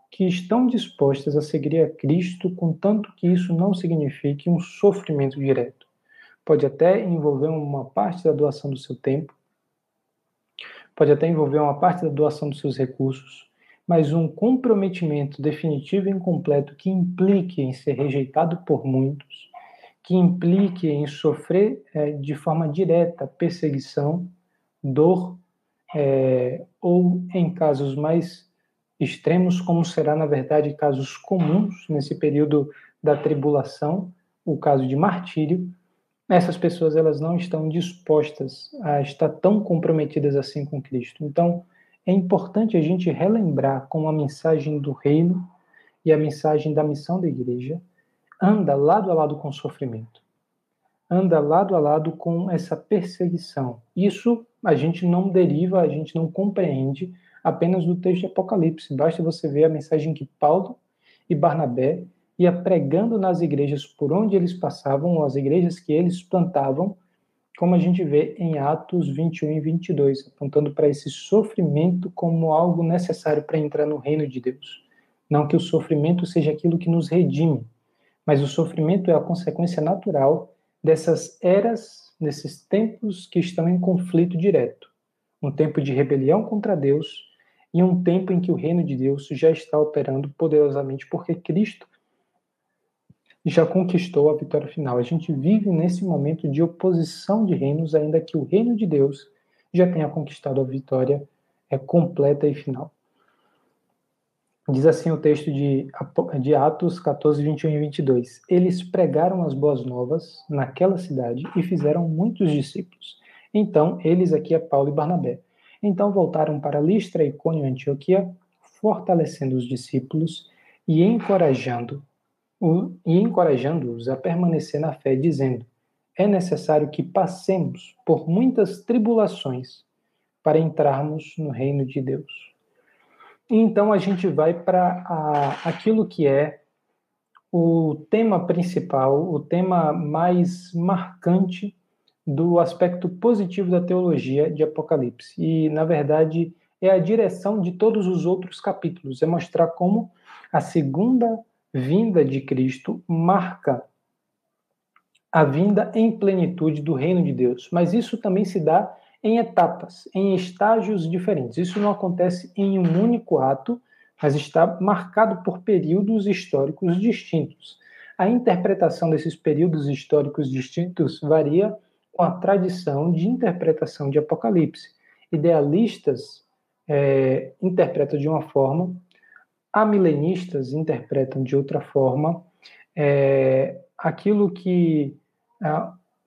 que estão dispostas a seguir a Cristo, contanto que isso não signifique um sofrimento direto. Pode até envolver uma parte da doação do seu tempo, pode até envolver uma parte da doação dos seus recursos, mas um comprometimento definitivo e incompleto que implique em ser rejeitado por muitos, que implique em sofrer é, de forma direta perseguição, dor, é, ou em casos mais extremos, como será, na verdade, casos comuns nesse período da tribulação, o caso de martírio, essas pessoas elas não estão dispostas a estar tão comprometidas assim com Cristo. Então, é importante a gente relembrar com a mensagem do reino e a mensagem da missão da igreja, anda lado a lado com o sofrimento, anda lado a lado com essa perseguição. Isso a gente não deriva, a gente não compreende apenas do texto de Apocalipse. Basta você ver a mensagem que Paulo e Barnabé ia pregando nas igrejas por onde eles passavam, as igrejas que eles plantavam, como a gente vê em Atos 21 e 22, apontando para esse sofrimento como algo necessário para entrar no reino de Deus. Não que o sofrimento seja aquilo que nos redime, mas o sofrimento é a consequência natural dessas eras, desses tempos que estão em conflito direto. Um tempo de rebelião contra Deus e um tempo em que o reino de Deus já está operando poderosamente, porque Cristo já conquistou a vitória final. A gente vive nesse momento de oposição de reinos, ainda que o reino de Deus já tenha conquistado a vitória é completa e final. Diz assim o texto de, de Atos 14, 21 e 22. Eles pregaram as boas novas naquela cidade e fizeram muitos discípulos. Então, eles aqui é Paulo e Barnabé. Então voltaram para Listra, Icônio e Antioquia, fortalecendo os discípulos e encorajando e encorajando-os a permanecer na fé, dizendo: É necessário que passemos por muitas tribulações para entrarmos no reino de Deus. Então a gente vai para aquilo que é o tema principal, o tema mais marcante do aspecto positivo da teologia de Apocalipse. E, na verdade, é a direção de todos os outros capítulos, é mostrar como a segunda vinda de Cristo marca a vinda em plenitude do reino de Deus. Mas isso também se dá em etapas, em estágios diferentes. Isso não acontece em um único ato, mas está marcado por períodos históricos distintos. A interpretação desses períodos históricos distintos varia com a tradição de interpretação de Apocalipse. Idealistas é, interpretam de uma forma, amilenistas interpretam de outra forma. É, aquilo que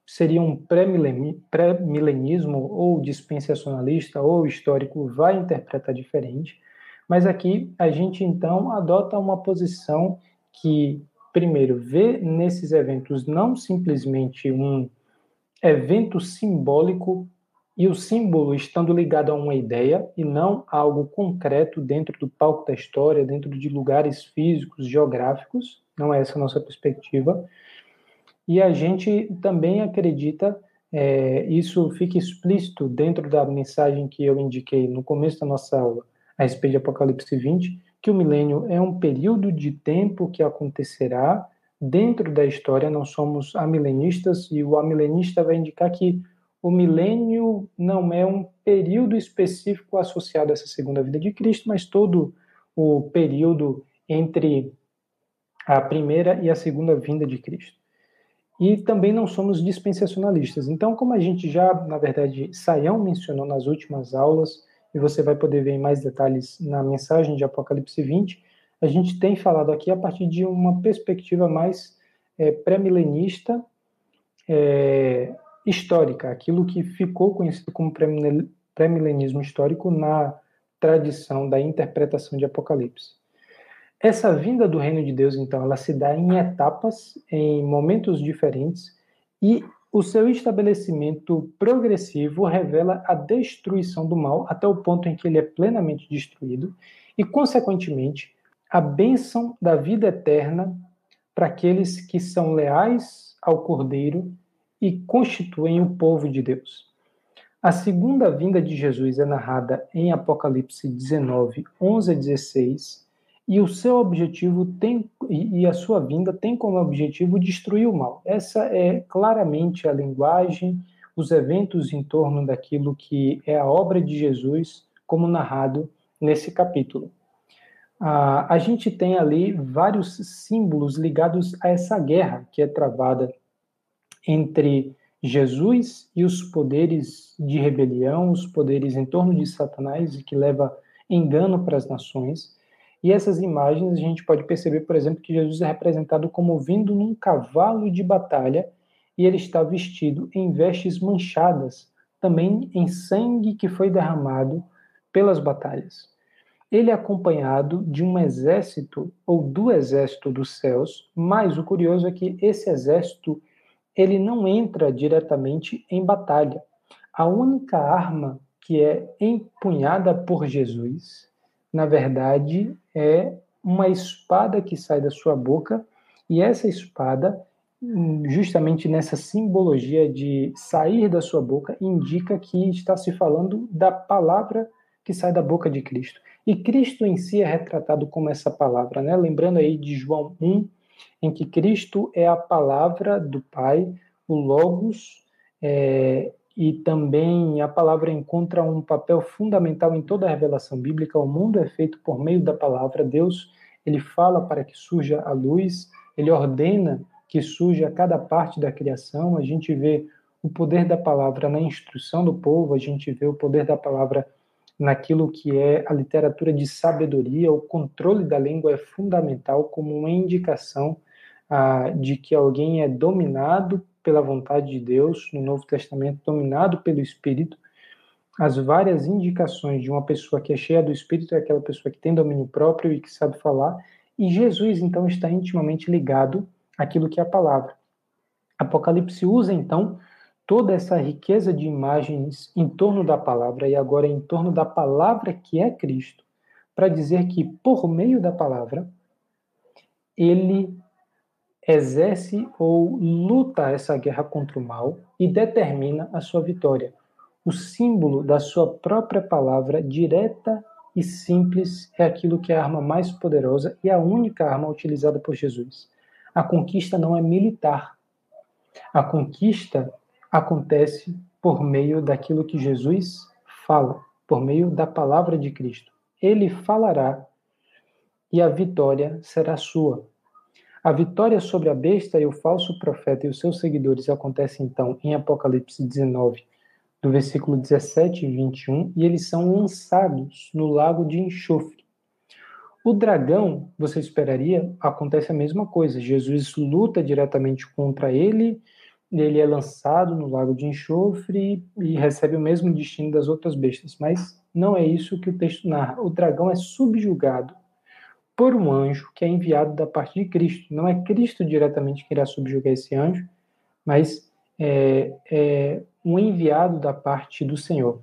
seria um pré-milenismo ou dispensacionalista ou histórico vai interpretar diferente, mas aqui a gente então adota uma posição que, primeiro, vê nesses eventos não simplesmente um evento simbólico e o símbolo estando ligado a uma ideia e não a algo concreto dentro do palco da história, dentro de lugares físicos, geográficos, não é essa a nossa perspectiva, e a gente também acredita, é, isso fica explícito dentro da mensagem que eu indiquei no começo da nossa aula, a respeito de Apocalipse 20, que o milênio é um período de tempo que acontecerá dentro da história, não somos amilenistas, e o amilenista vai indicar que o milênio não é um período específico associado a essa segunda vida de Cristo, mas todo o período entre a primeira e a segunda vinda de Cristo. E também não somos dispensacionalistas. Então, como a gente já, na verdade, Saião mencionou nas últimas aulas, e você vai poder ver em mais detalhes na mensagem de Apocalipse 20, a gente tem falado aqui a partir de uma perspectiva mais é, pré-milenista, é, histórica, aquilo que ficou conhecido como pré-milenismo histórico na tradição da interpretação de Apocalipse. Essa vinda do reino de Deus, então, ela se dá em etapas, em momentos diferentes, e o seu estabelecimento progressivo revela a destruição do mal até o ponto em que ele é plenamente destruído, e, consequentemente, a bênção da vida eterna para aqueles que são leais ao Cordeiro e constituem o povo de Deus. A segunda vinda de Jesus é narrada em Apocalipse 19, 11 a 16, e o seu objetivo tem e a sua vinda tem como objetivo destruir o mal. Essa é claramente a linguagem, os eventos em torno daquilo que é a obra de Jesus, como narrado nesse capítulo. Ah, a gente tem ali vários símbolos ligados a essa guerra que é travada entre Jesus e os poderes de rebelião, os poderes em torno de Satanás e que leva engano para as nações. E essas imagens a gente pode perceber, por exemplo, que Jesus é representado como vindo num cavalo de batalha e ele está vestido em vestes manchadas, também em sangue que foi derramado pelas batalhas. Ele é acompanhado de um exército ou do exército dos céus, mas o curioso é que esse exército ele não entra diretamente em batalha. A única arma que é empunhada por Jesus na verdade, é uma espada que sai da sua boca, e essa espada, justamente nessa simbologia de sair da sua boca, indica que está se falando da palavra que sai da boca de Cristo. E Cristo em si é retratado como essa palavra, né? Lembrando aí de João 1, em que Cristo é a palavra do Pai, o Logos, é, e também a palavra encontra um papel fundamental em toda a revelação bíblica. O mundo é feito por meio da palavra. Deus, ele fala para que surja a luz, ele ordena que surja cada parte da criação. A gente vê o poder da palavra na instrução do povo, a gente vê o poder da palavra naquilo que é a literatura de sabedoria. O controle da língua é fundamental como uma indicação ah, de que alguém é dominado pela vontade de Deus, no Novo Testamento, dominado pelo Espírito, as várias indicações de uma pessoa que é cheia do Espírito é aquela pessoa que tem domínio próprio e que sabe falar, e Jesus, então, está intimamente ligado àquilo que é a palavra. Apocalipse usa, então, toda essa riqueza de imagens em torno da palavra e agora em torno da palavra que é Cristo, para dizer que, por meio da palavra, ele exerce ou luta essa guerra contra o mal e determina a sua vitória. O símbolo da sua própria palavra direta e simples é aquilo que é a arma mais poderosa e a única arma utilizada por Jesus. A conquista não é militar. A conquista acontece por meio daquilo que Jesus fala, por meio da palavra de Cristo. Ele falará e a vitória será sua. A vitória sobre a besta e o falso profeta e os seus seguidores acontece então em Apocalipse 19, do versículo 17 e 21, e eles são lançados no lago de enxofre. O dragão, você esperaria, acontece a mesma coisa. Jesus luta diretamente contra ele, ele é lançado no lago de enxofre e recebe o mesmo destino das outras bestas, mas não é isso que o texto narra. O dragão é subjugado por um anjo que é enviado da parte de Cristo. Não é Cristo diretamente que irá subjugar esse anjo, mas é, é um enviado da parte do Senhor.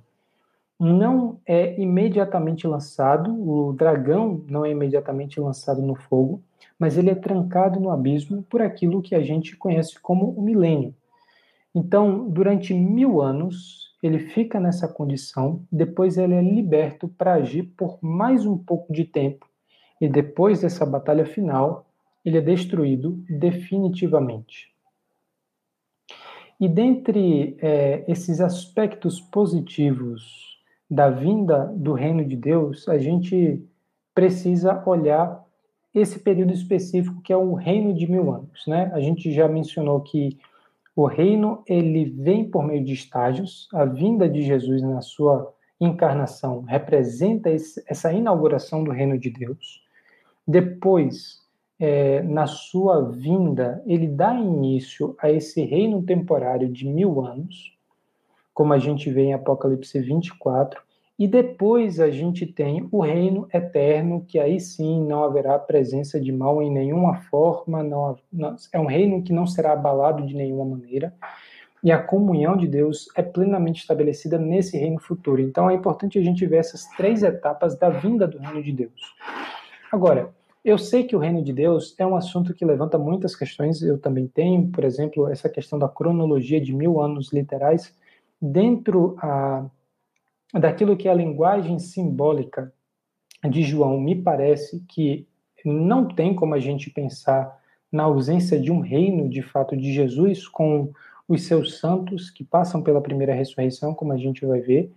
Não é imediatamente lançado, o dragão não é imediatamente lançado no fogo, mas ele é trancado no abismo por aquilo que a gente conhece como o milênio. Então, durante mil anos, ele fica nessa condição, depois ele é liberto para agir por mais um pouco de tempo e depois dessa batalha final, ele é destruído definitivamente. E dentre é, esses aspectos positivos da vinda do reino de Deus, a gente precisa olhar esse período específico que é o reino de mil anos, né? A gente já mencionou que o reino ele vem por meio de estágios. A vinda de Jesus na sua encarnação representa esse, essa inauguração do reino de Deus. Depois, é, na sua vinda, ele dá início a esse reino temporário de mil anos, como a gente vê em Apocalipse 24, e depois a gente tem o reino eterno, que aí sim não haverá presença de mal em nenhuma forma, não, não, é um reino que não será abalado de nenhuma maneira, e a comunhão de Deus é plenamente estabelecida nesse reino futuro. Então é importante a gente ver essas três etapas da vinda do reino de Deus. Agora, eu sei que o reino de Deus é um assunto que levanta muitas questões, eu também tenho, por exemplo, essa questão da cronologia de mil anos literais, dentro a, daquilo que é a linguagem simbólica de João, me parece que não tem como a gente pensar na ausência de um reino de fato de Jesus com os seus santos que passam pela primeira ressurreição, como a gente vai ver,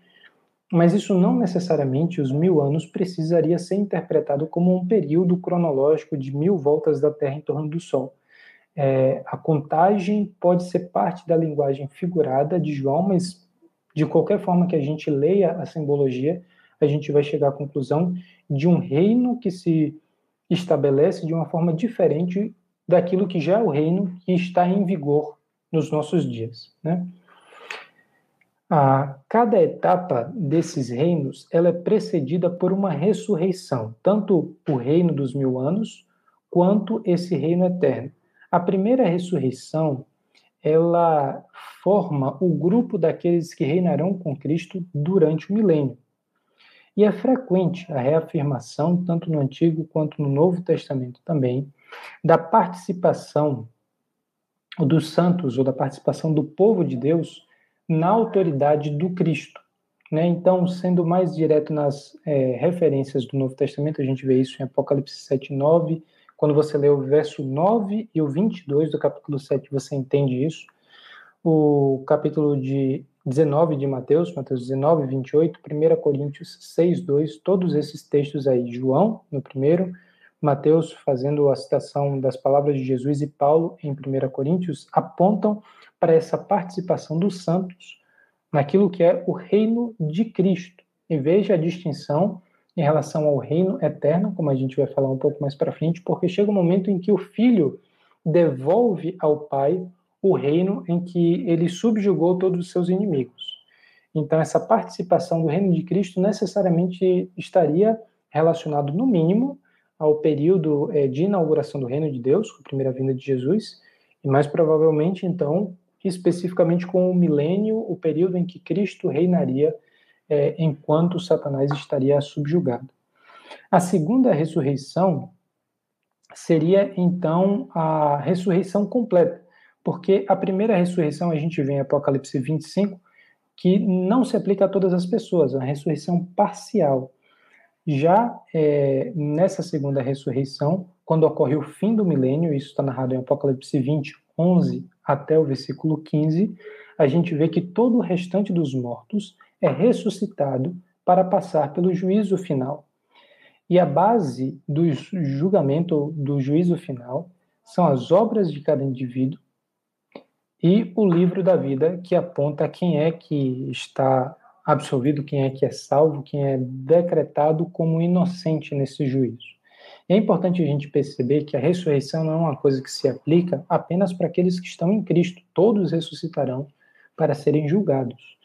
mas isso não necessariamente, os mil anos, precisaria ser interpretado como um período cronológico de mil voltas da Terra em torno do Sol. É, a contagem pode ser parte da linguagem figurada de João, mas de qualquer forma que a gente leia a simbologia, a gente vai chegar à conclusão de um reino que se estabelece de uma forma diferente daquilo que já é o reino que está em vigor nos nossos dias. Né? A cada etapa desses reinos ela é precedida por uma ressurreição, tanto o reino dos mil anos quanto esse reino eterno. A primeira ressurreição ela forma o grupo daqueles que reinarão com Cristo durante o milênio. E é frequente a reafirmação, tanto no Antigo quanto no Novo Testamento também, da participação dos santos ou da participação do povo de Deus na autoridade do Cristo. Né? Então, sendo mais direto nas é, referências do Novo Testamento, a gente vê isso em Apocalipse 7, 9. Quando você lê o verso 9 e o 22 do capítulo 7, você entende isso. O capítulo de 19 de Mateus, Mateus 19, 28, 1 Coríntios 6, 2, todos esses textos aí, João no primeiro, Mateus fazendo a citação das palavras de Jesus e Paulo em 1 Coríntios, apontam para essa participação dos santos naquilo que é o reino de Cristo. E veja a distinção em relação ao reino eterno, como a gente vai falar um pouco mais para frente, porque chega um momento em que o filho devolve ao pai o reino em que ele subjugou todos os seus inimigos. Então, essa participação do reino de Cristo necessariamente estaria relacionado, no mínimo, ao período é, de inauguração do reino de Deus, com a primeira vinda de Jesus, e mais provavelmente, então, especificamente com o milênio, o período em que Cristo reinaria é, enquanto Satanás estaria subjugado. A segunda ressurreição seria então a ressurreição completa, porque a primeira ressurreição a gente vê em Apocalipse 25 que não se aplica a todas as pessoas, uma ressurreição parcial. Já é, nessa segunda ressurreição, quando ocorre o fim do milênio, isso está narrado em Apocalipse 20, 11 até o versículo 15, a gente vê que todo o restante dos mortos é ressuscitado para passar pelo juízo final. E a base do julgamento, do juízo final, são as obras de cada indivíduo e o livro da vida, que aponta quem é que está absolvido, quem é que é salvo, quem é decretado como inocente nesse juízo. É importante a gente perceber que a ressurreição não é uma coisa que se aplica apenas para aqueles que estão em Cristo. Todos ressuscitarão para serem julgados.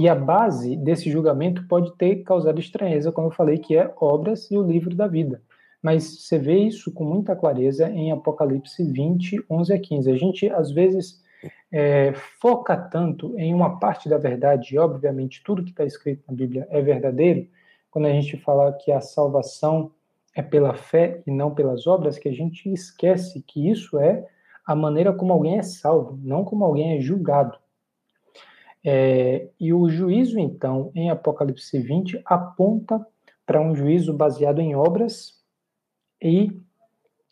E a base desse julgamento pode ter causado estranheza, como eu falei, que é obras e o livro da vida. Mas você vê isso com muita clareza em Apocalipse 20, 11 a 15. A gente, às vezes, é, foca tanto em uma parte da verdade, e obviamente tudo que está escrito na Bíblia é verdadeiro, quando a gente fala que a salvação é pela fé e não pelas obras que a gente esquece que isso é a maneira como alguém é salvo, não como alguém é julgado. É, e o juízo, então, em Apocalipse 20, aponta para um juízo baseado em obras e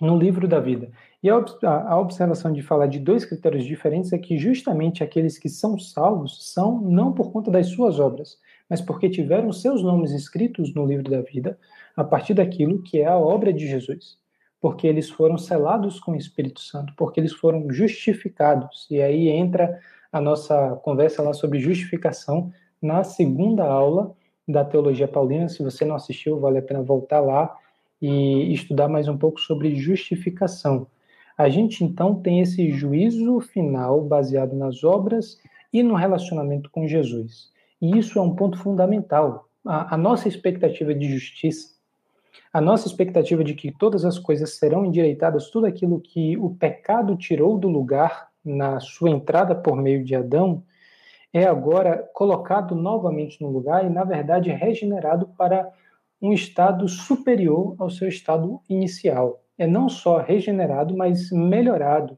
no livro da vida. E a observação de falar de dois critérios diferentes é que justamente aqueles que são salvos são não por conta das suas obras, mas porque tiveram seus nomes escritos no livro da vida a partir daquilo que é a obra de Jesus. Porque eles foram selados com o Espírito Santo, porque eles foram justificados. E aí entra a nossa conversa lá sobre justificação na segunda aula da Teologia Paulina. Se você não assistiu, vale a pena voltar lá e estudar mais um pouco sobre justificação. A gente então tem esse juízo final baseado nas obras e no relacionamento com Jesus. E isso é um ponto fundamental. A, a nossa expectativa de justiça, a nossa expectativa de que todas as coisas serão endireitadas, tudo aquilo que o pecado tirou do lugar na sua entrada por meio de Adão, é agora colocado novamente no lugar e, na verdade, regenerado para um estado superior ao seu estado inicial. É não só regenerado, mas melhorado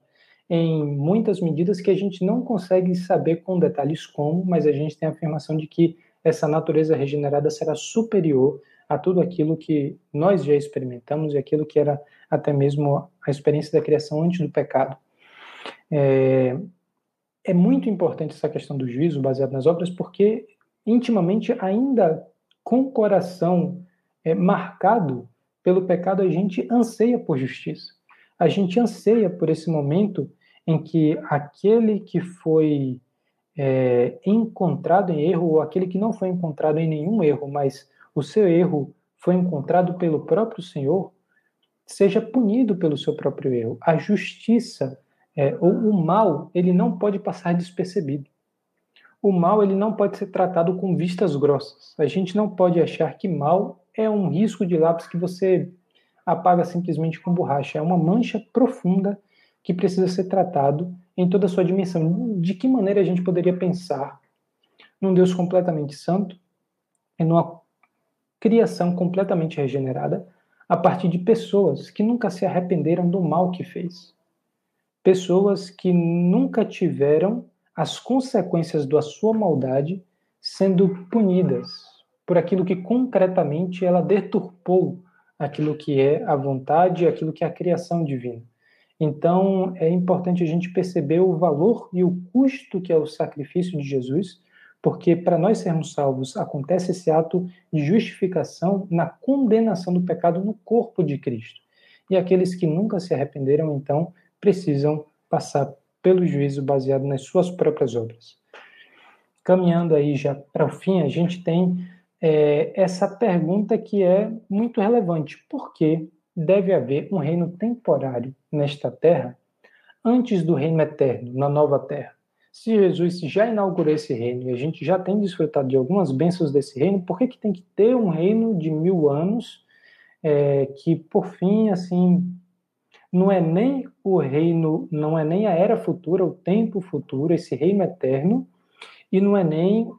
em muitas medidas que a gente não consegue saber com detalhes como, mas a gente tem a afirmação de que essa natureza regenerada será superior a tudo aquilo que nós já experimentamos e aquilo que era até mesmo a experiência da criação antes do pecado. É, é muito importante essa questão do juízo baseado nas obras, porque intimamente, ainda com o coração é, marcado pelo pecado, a gente anseia por justiça. A gente anseia por esse momento em que aquele que foi é, encontrado em erro, ou aquele que não foi encontrado em nenhum erro, mas o seu erro foi encontrado pelo próprio Senhor, seja punido pelo seu próprio erro. A justiça, é, ou o mal, ele não pode passar despercebido. O mal ele não pode ser tratado com vistas grossas. A gente não pode achar que mal é um risco de lápis que você apaga simplesmente com borracha. É uma mancha profunda que precisa ser tratado em toda a sua dimensão. De que maneira a gente poderia pensar num Deus completamente santo e numa criação completamente regenerada a partir de pessoas que nunca se arrependeram do mal que fez? Pessoas que nunca tiveram as consequências da sua maldade sendo punidas por aquilo que concretamente ela deturpou aquilo que é a vontade, aquilo que é a criação divina. Então, é importante a gente perceber o valor e o custo que é o sacrifício de Jesus, porque para nós sermos salvos, acontece esse ato de justificação na condenação do pecado no corpo de Cristo. E aqueles que nunca se arrependeram, então, precisam passar pelo juízo baseado nas suas próprias obras. Caminhando aí já para o fim, a gente tem é, essa pergunta que é muito relevante. Por que deve haver um reino temporário nesta terra antes do reino eterno, na nova terra? Se Jesus já inaugurou esse reino e a gente já tem desfrutado de algumas bênçãos desse reino, por que, que tem que ter um reino de mil anos é, que, por fim, assim, não é nem o reino, não é nem a era futura, o tempo futuro, esse reino eterno, e não é nem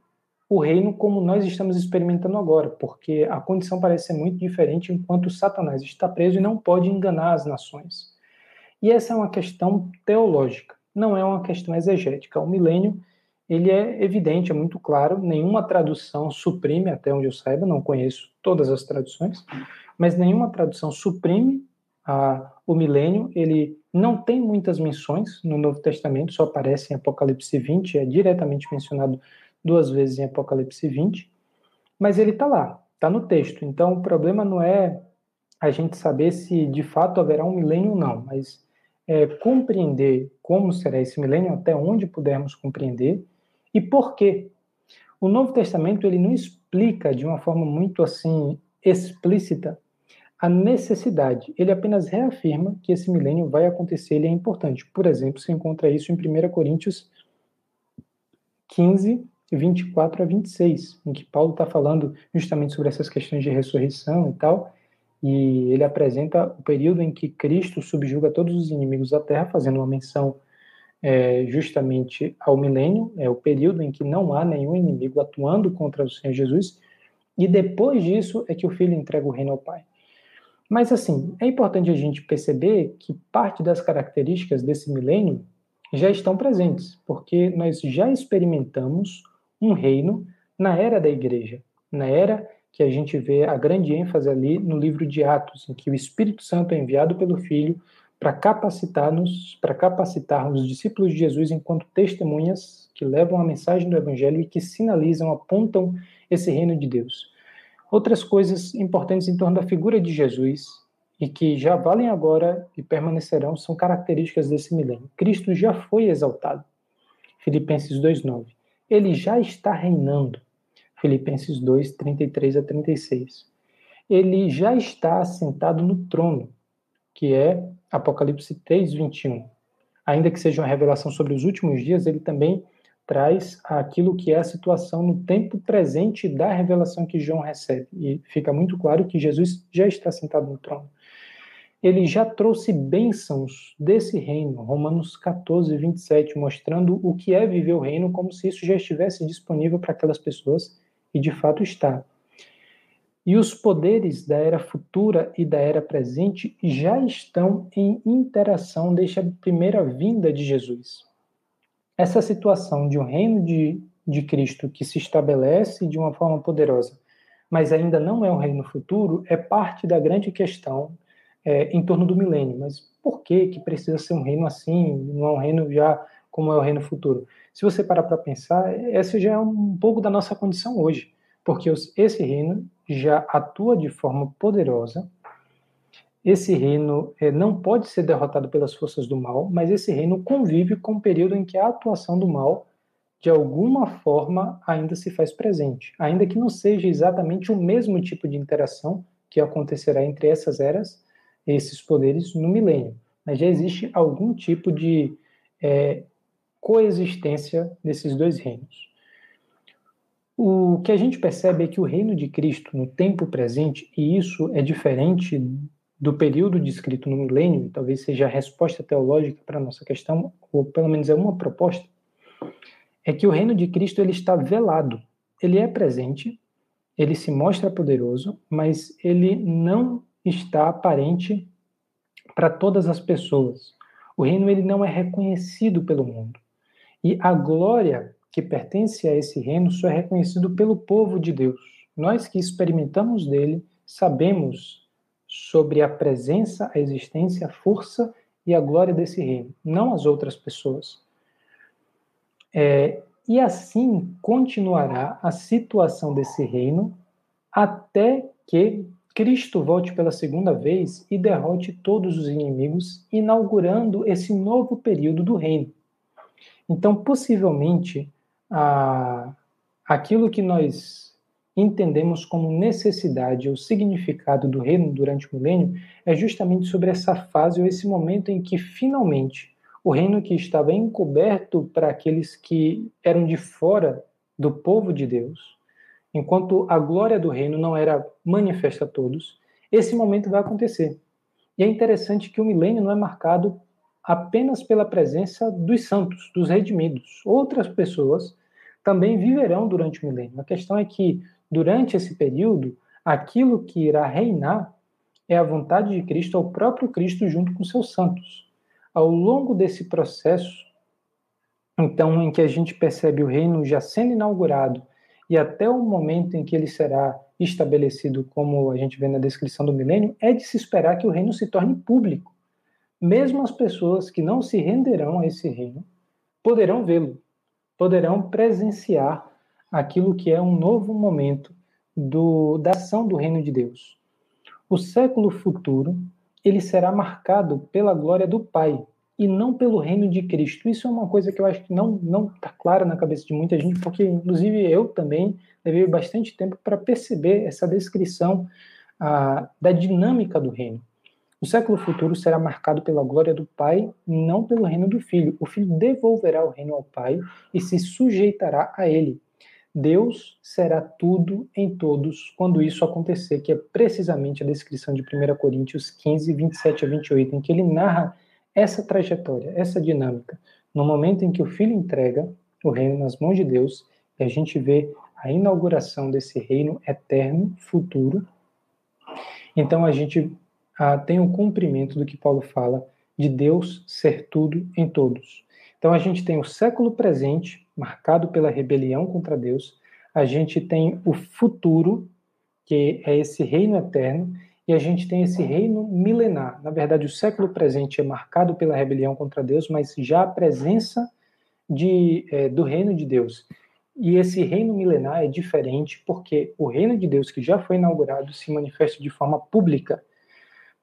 o reino como nós estamos experimentando agora, porque a condição parece ser muito diferente enquanto Satanás está preso e não pode enganar as nações. E essa é uma questão teológica, não é uma questão exegética. O milênio, ele é evidente, é muito claro, nenhuma tradução suprime, até onde eu saiba, não conheço todas as traduções, mas nenhuma tradução suprime a, o milênio, ele não tem muitas menções no Novo Testamento, só aparece em Apocalipse 20, é diretamente mencionado duas vezes em Apocalipse 20, mas ele está lá, está no texto. Então o problema não é a gente saber se de fato haverá um milênio ou não, mas é compreender como será esse milênio, até onde pudermos compreender e por quê. O Novo Testamento ele não explica de uma forma muito assim explícita a necessidade. Ele apenas reafirma que esse milênio vai acontecer, ele é importante. Por exemplo, se encontra isso em 1 Coríntios 15, 24 a 26, em que Paulo está falando justamente sobre essas questões de ressurreição e tal, e ele apresenta o período em que Cristo subjuga todos os inimigos da terra, fazendo uma menção é, justamente ao milênio, é o período em que não há nenhum inimigo atuando contra o Senhor Jesus, e depois disso é que o Filho entrega o reino ao Pai. Mas assim, é importante a gente perceber que parte das características desse milênio já estão presentes, porque nós já experimentamos um reino na era da igreja, na era que a gente vê a grande ênfase ali no livro de Atos, em que o Espírito Santo é enviado pelo Filho para capacitar-nos, para capacitar os discípulos de Jesus enquanto testemunhas que levam a mensagem do Evangelho e que sinalizam, apontam esse reino de Deus. Outras coisas importantes em torno da figura de Jesus e que já valem agora e permanecerão são características desse milênio. Cristo já foi exaltado. Filipenses 2:9. Ele já está reinando. Filipenses 2, 33 a 36. Ele já está assentado no trono, que é Apocalipse 3, 21. Ainda que seja uma revelação sobre os últimos dias, ele também traz aquilo que é a situação no tempo presente da revelação que João recebe. E fica muito claro que Jesus já está sentado no trono. Ele já trouxe bênçãos desse reino, Romanos 14, 27, mostrando o que é viver o reino como se isso já estivesse disponível para aquelas pessoas, e de fato está. E os poderes da era futura e da era presente já estão em interação desde a primeira vinda de Jesus. Essa situação de um reino de, de Cristo que se estabelece de uma forma poderosa, mas ainda não é um reino futuro, é parte da grande questão é, em torno do milênio. Mas por que, que precisa ser um reino assim, não é um reino já como é o reino futuro? Se você parar para pensar, essa já é um pouco da nossa condição hoje, porque esse reino já atua de forma poderosa. Esse reino é, não pode ser derrotado pelas forças do mal, mas esse reino convive com um período em que a atuação do mal, de alguma forma, ainda se faz presente, ainda que não seja exatamente o mesmo tipo de interação que acontecerá entre essas eras, esses poderes, no milênio. Mas já existe algum tipo de é, coexistência desses dois reinos. O que a gente percebe é que o reino de Cristo no tempo presente, e isso é diferente do período descrito no milênio, talvez seja a resposta teológica para a nossa questão, ou pelo menos é uma proposta, é que o reino de Cristo ele está velado. Ele é presente, ele se mostra poderoso, mas ele não está aparente para todas as pessoas. O reino ele não é reconhecido pelo mundo. E a glória que pertence a esse reino só é reconhecido pelo povo de Deus. Nós que experimentamos dele, sabemos sobre a presença, a existência, a força e a glória desse reino, não as outras pessoas. É, e assim continuará a situação desse reino até que Cristo volte pela segunda vez e derrote todos os inimigos, inaugurando esse novo período do reino. Então, possivelmente, a, aquilo que nós entendemos como necessidade ou significado do reino durante o milênio é justamente sobre essa fase ou esse momento em que finalmente o reino que estava encoberto para aqueles que eram de fora do povo de Deus, enquanto a glória do reino não era manifesta a todos, esse momento vai acontecer. E é interessante que o milênio não é marcado apenas pela presença dos santos, dos redimidos. Outras pessoas também viverão durante o milênio. A questão é que, durante esse período, aquilo que irá reinar é a vontade de Cristo, é o próprio Cristo junto com seus santos. Ao longo desse processo, então, em que a gente percebe o reino já sendo inaugurado e até o momento em que ele será estabelecido, como a gente vê na descrição do milênio, é de se esperar que o reino se torne público mesmo as pessoas que não se renderão a esse reino poderão vê-lo, poderão presenciar aquilo que é um novo momento do, da ação do reino de Deus. O século futuro ele será marcado pela glória do Pai e não pelo reino de Cristo. Isso é uma coisa que eu acho que não não está clara na cabeça de muita gente, porque inclusive eu também levei bastante tempo para perceber essa descrição ah, da dinâmica do reino. O século futuro será marcado pela glória do Pai, não pelo reino do Filho. O Filho devolverá o reino ao Pai e se sujeitará a ele. Deus será tudo em todos quando isso acontecer, que é precisamente a descrição de 1 Coríntios 15, 27 a 28, em que ele narra essa trajetória, essa dinâmica. No momento em que o Filho entrega o reino nas mãos de Deus, e a gente vê a inauguração desse reino eterno, futuro, então a gente ah, tem o cumprimento do que Paulo fala de Deus ser tudo em todos. Então a gente tem o século presente, marcado pela rebelião contra Deus, a gente tem o futuro, que é esse reino eterno, e a gente tem esse reino milenar. Na verdade, o século presente é marcado pela rebelião contra Deus, mas já a presença de, é, do reino de Deus. E esse reino milenar é diferente porque o reino de Deus que já foi inaugurado se manifesta de forma pública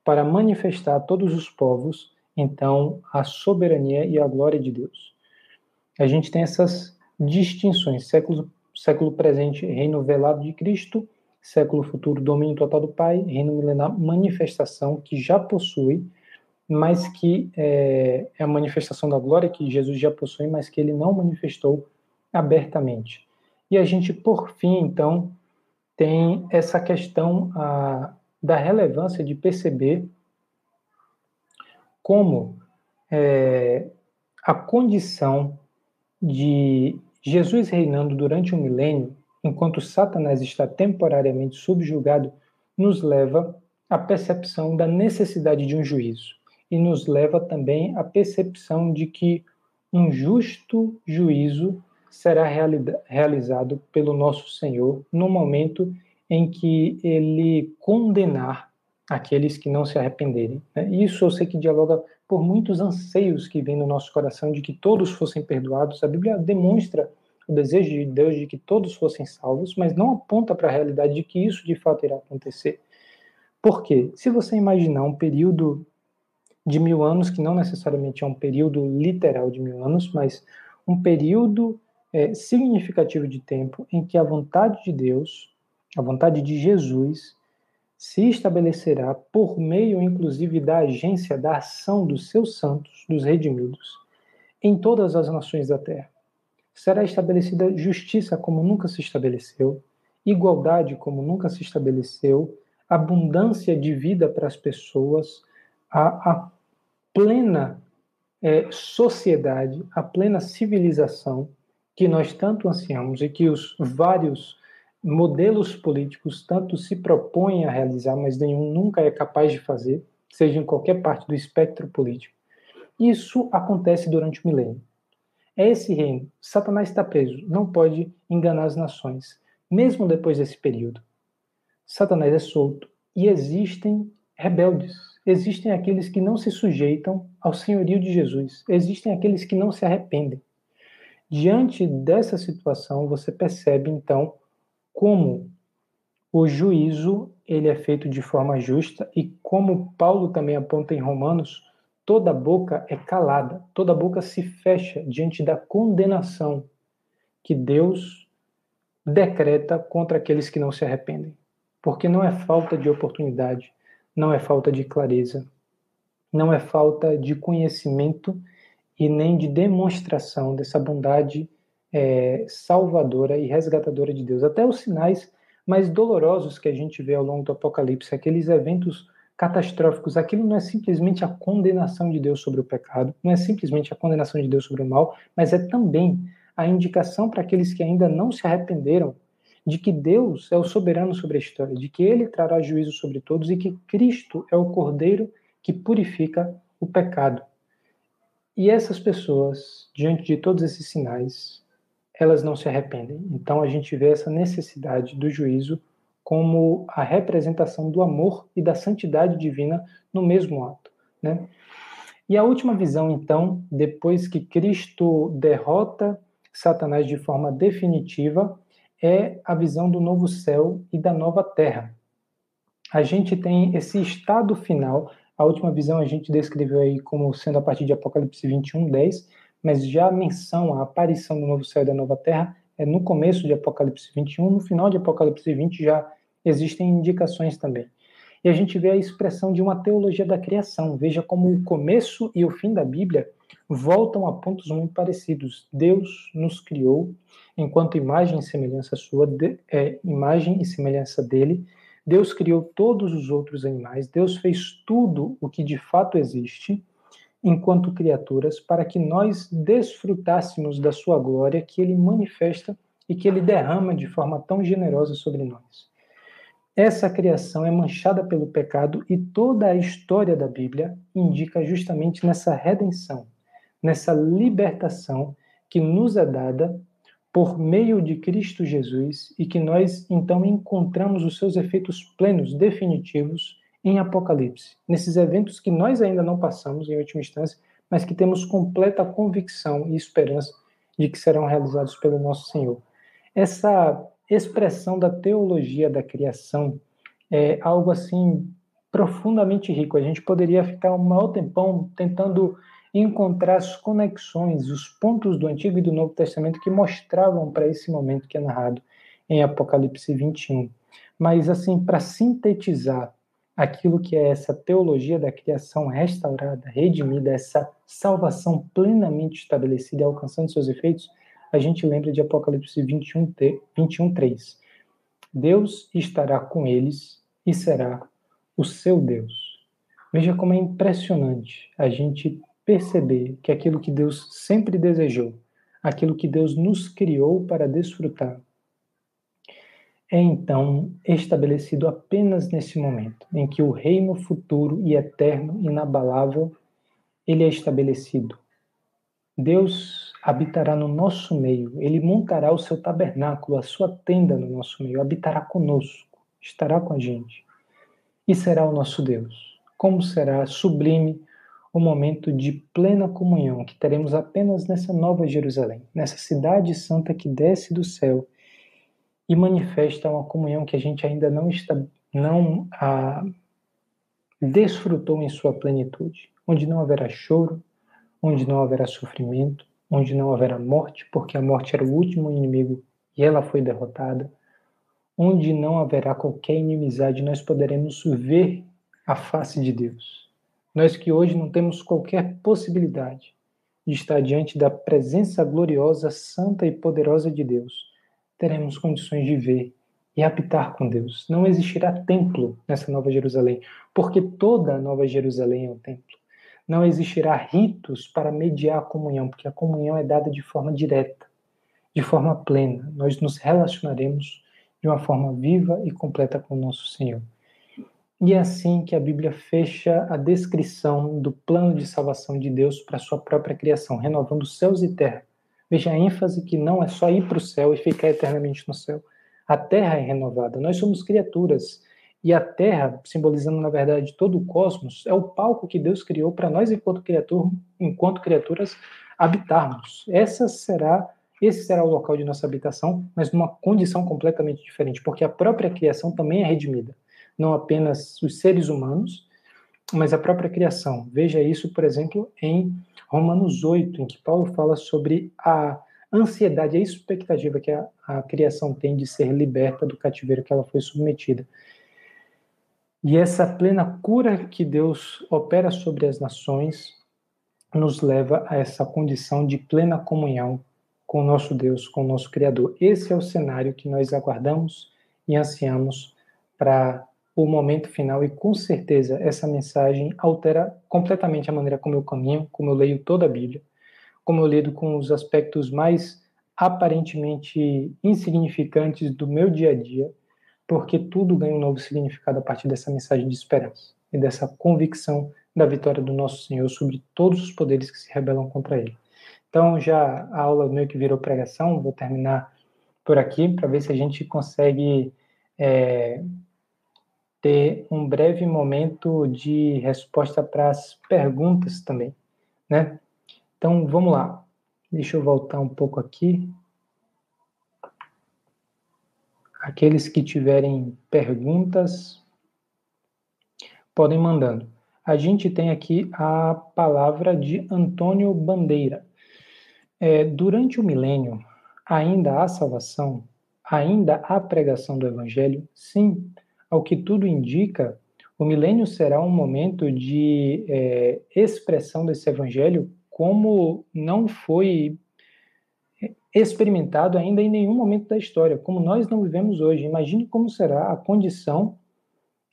para manifestar a todos os povos, então, a soberania e a glória de Deus. A gente tem essas distinções: século, século presente, reino velado de Cristo, século futuro, domínio total do Pai, reino milenar, manifestação que já possui, mas que é, é, a manifestação da glória que Jesus já possui, mas que ele não manifestou abertamente. E a gente, por fim, então, tem essa questão a, da relevância de perceber como é, a condição de Jesus reinando durante um milênio enquanto Satanás está temporariamente subjugado, nos leva à percepção da necessidade de um juízo e nos leva também à percepção de que um justo juízo será realizado pelo nosso Senhor no momento em que ele condenar aqueles que não se arrependerem. Né? Isso eu sei que dialoga por muitos anseios que vêm no nosso coração de que todos fossem perdoados. A Bíblia demonstra o desejo de Deus de que todos fossem salvos, mas não aponta para a realidade de que isso de fato irá acontecer. Por quê? Se você imaginar um período de mil anos, que não necessariamente é um período literal de mil anos, mas um período é, significativo de tempo em que a vontade de Deus, a vontade de Jesus, se estabelecerá por meio, inclusive, da agência, da ação dos seus santos, dos redimidos, em todas as nações da terra será estabelecida justiça como nunca se estabeleceu, igualdade como nunca se estabeleceu, abundância de vida para as pessoas, a, a plena é, sociedade, a plena civilização que nós tanto ansiamos e que os vários modelos políticos tanto se propõem a realizar, mas nenhum nunca é capaz de fazer, seja em qualquer parte do espectro político. Isso acontece durante o milênio. É esse reino. Satanás está preso, não pode enganar as nações, mesmo depois desse período. Satanás é solto e existem rebeldes, existem aqueles que não se sujeitam ao senhorio de Jesus, existem aqueles que não se arrependem. Diante dessa situação, você percebe então como o juízo ele é feito de forma justa e como Paulo também aponta em Romanos, toda boca é calada, toda boca se fecha diante da condenação que Deus decreta contra aqueles que não se arrependem. Porque não é falta de oportunidade, não é falta de clareza, não é falta de conhecimento e nem de demonstração dessa bondade é, salvadora e resgatadora de Deus. Até os sinais mais dolorosos que a gente vê ao longo do Apocalipse, aqueles eventos catastróficos. Aquilo não é simplesmente a condenação de Deus sobre o pecado, não é simplesmente a condenação de Deus sobre o mal, mas é também a indicação para aqueles que ainda não se arrependeram de que Deus é o soberano sobre a história, de que ele trará juízo sobre todos e que Cristo é o cordeiro que purifica o pecado. E essas pessoas, diante de todos esses sinais, elas não se arrependem. Então a gente vê essa necessidade do juízo como a representação do amor e da santidade divina no mesmo ato. Né? E a última visão, então, depois que Cristo derrota Satanás de forma definitiva, é a visão do novo céu e da nova terra. A gente tem esse estado final, a última visão a gente descreveu aí como sendo a partir de Apocalipse 21, 10, mas já a menção, a aparição do novo céu e da nova terra é no começo de Apocalipse 21, no final de Apocalipse 20 já existem indicações também. E a gente vê a expressão de uma teologia da criação. Veja como o começo e o fim da Bíblia voltam a pontos muito parecidos. Deus nos criou enquanto imagem e semelhança sua, de, é, imagem e semelhança dele. Deus criou todos os outros animais. Deus fez tudo o que de fato existe enquanto criaturas para que nós desfrutássemos da sua glória que ele manifesta e que ele derrama de forma tão generosa sobre nós. Essa criação é manchada pelo pecado e toda a história da Bíblia indica justamente nessa redenção, nessa libertação que nos é dada por meio de Cristo Jesus e que nós então encontramos os seus efeitos plenos, definitivos, em Apocalipse, nesses eventos que nós ainda não passamos em última instância, mas que temos completa convicção e esperança de que serão realizados pelo nosso Senhor. Essa expressão da teologia da criação é algo assim profundamente rico. A gente poderia ficar um maior tempão tentando encontrar as conexões, os pontos do Antigo e do Novo Testamento que mostravam para esse momento que é narrado em Apocalipse 21. Mas, assim, para sintetizar aquilo que é essa teologia da criação restaurada, redimida, essa salvação plenamente estabelecida e alcançando seus efeitos, a gente lembra de Apocalipse 21, 21 3. Deus estará com eles e será o seu Deus. Veja como é impressionante a gente perceber que aquilo que Deus sempre desejou, aquilo que Deus nos criou para desfrutar, é então estabelecido apenas nesse momento, em que o reino futuro e eterno, inabalável, ele é estabelecido. Deus habitará no nosso meio, ele montará o seu tabernáculo, a sua tenda no nosso meio, habitará conosco, estará com a gente e será o nosso Deus. Como será sublime o momento de plena comunhão que teremos apenas nessa nova Jerusalém, nessa cidade santa que desce do céu e manifesta uma comunhão que a gente ainda não está não a, desfrutou em sua plenitude, onde não haverá choro, onde não haverá sofrimento, onde não haverá morte, porque a morte era o último inimigo e ela foi derrotada, onde não haverá qualquer inimizade, nós poderemos ver a face de Deus. Nós que hoje não temos qualquer possibilidade de estar diante da presença gloriosa, santa e poderosa de Deus, teremos condições de ver e habitar com Deus. Não existirá templo nessa Nova Jerusalém, porque toda a Nova Jerusalém é um templo. Não existirá ritos para mediar a comunhão, porque a comunhão é dada de forma direta, de forma plena. Nós nos relacionaremos de uma forma viva e completa com o nosso Senhor. E é assim que a Bíblia fecha a descrição do plano de salvação de Deus para sua própria criação, renovando céus e terra Veja a ênfase que não é só ir para o céu e ficar eternamente no céu. A terra é renovada. Nós somos criaturas. E a terra, simbolizando na verdade todo o cosmos, é o palco que Deus criou para nós, enquanto, criatura, enquanto criaturas, habitarmos. Essa será, esse será o local de nossa habitação, mas numa condição completamente diferente, porque a própria criação também é redimida. Não apenas os seres humanos, mas a própria criação. Veja isso, por exemplo, em Romanos 8, em que Paulo fala sobre a ansiedade, a expectativa que a, a criação tem de ser liberta do cativeiro que ela foi submetida. E essa plena cura que Deus opera sobre as nações nos leva a essa condição de plena comunhão com o nosso Deus, com o nosso Criador. Esse é o cenário que nós aguardamos e ansiamos para o momento final e com certeza essa mensagem altera completamente a maneira como eu caminho, como eu leio toda a Bíblia, como eu lido com os aspectos mais aparentemente insignificantes do meu dia a dia, porque tudo ganha um novo significado a partir dessa mensagem de esperança e dessa convicção da vitória do nosso Senhor sobre todos os poderes que se rebelam contra ele. Então, já a aula meio que virou pregação, vou terminar por aqui para ver se a gente consegue é, ter um breve momento de resposta para as perguntas também, né? Então, vamos lá. Deixa eu voltar um pouco aqui. Aqueles que tiverem perguntas, podem mandando. A gente tem aqui a palavra de Antônio Bandeira. É, durante o milênio, ainda há salvação? Ainda há pregação do Evangelho? Sim, ao que tudo indica, o milênio será um momento de é, expressão desse evangelho como não foi experimentado ainda em nenhum momento da história, como nós não vivemos hoje. Imagine como será a condição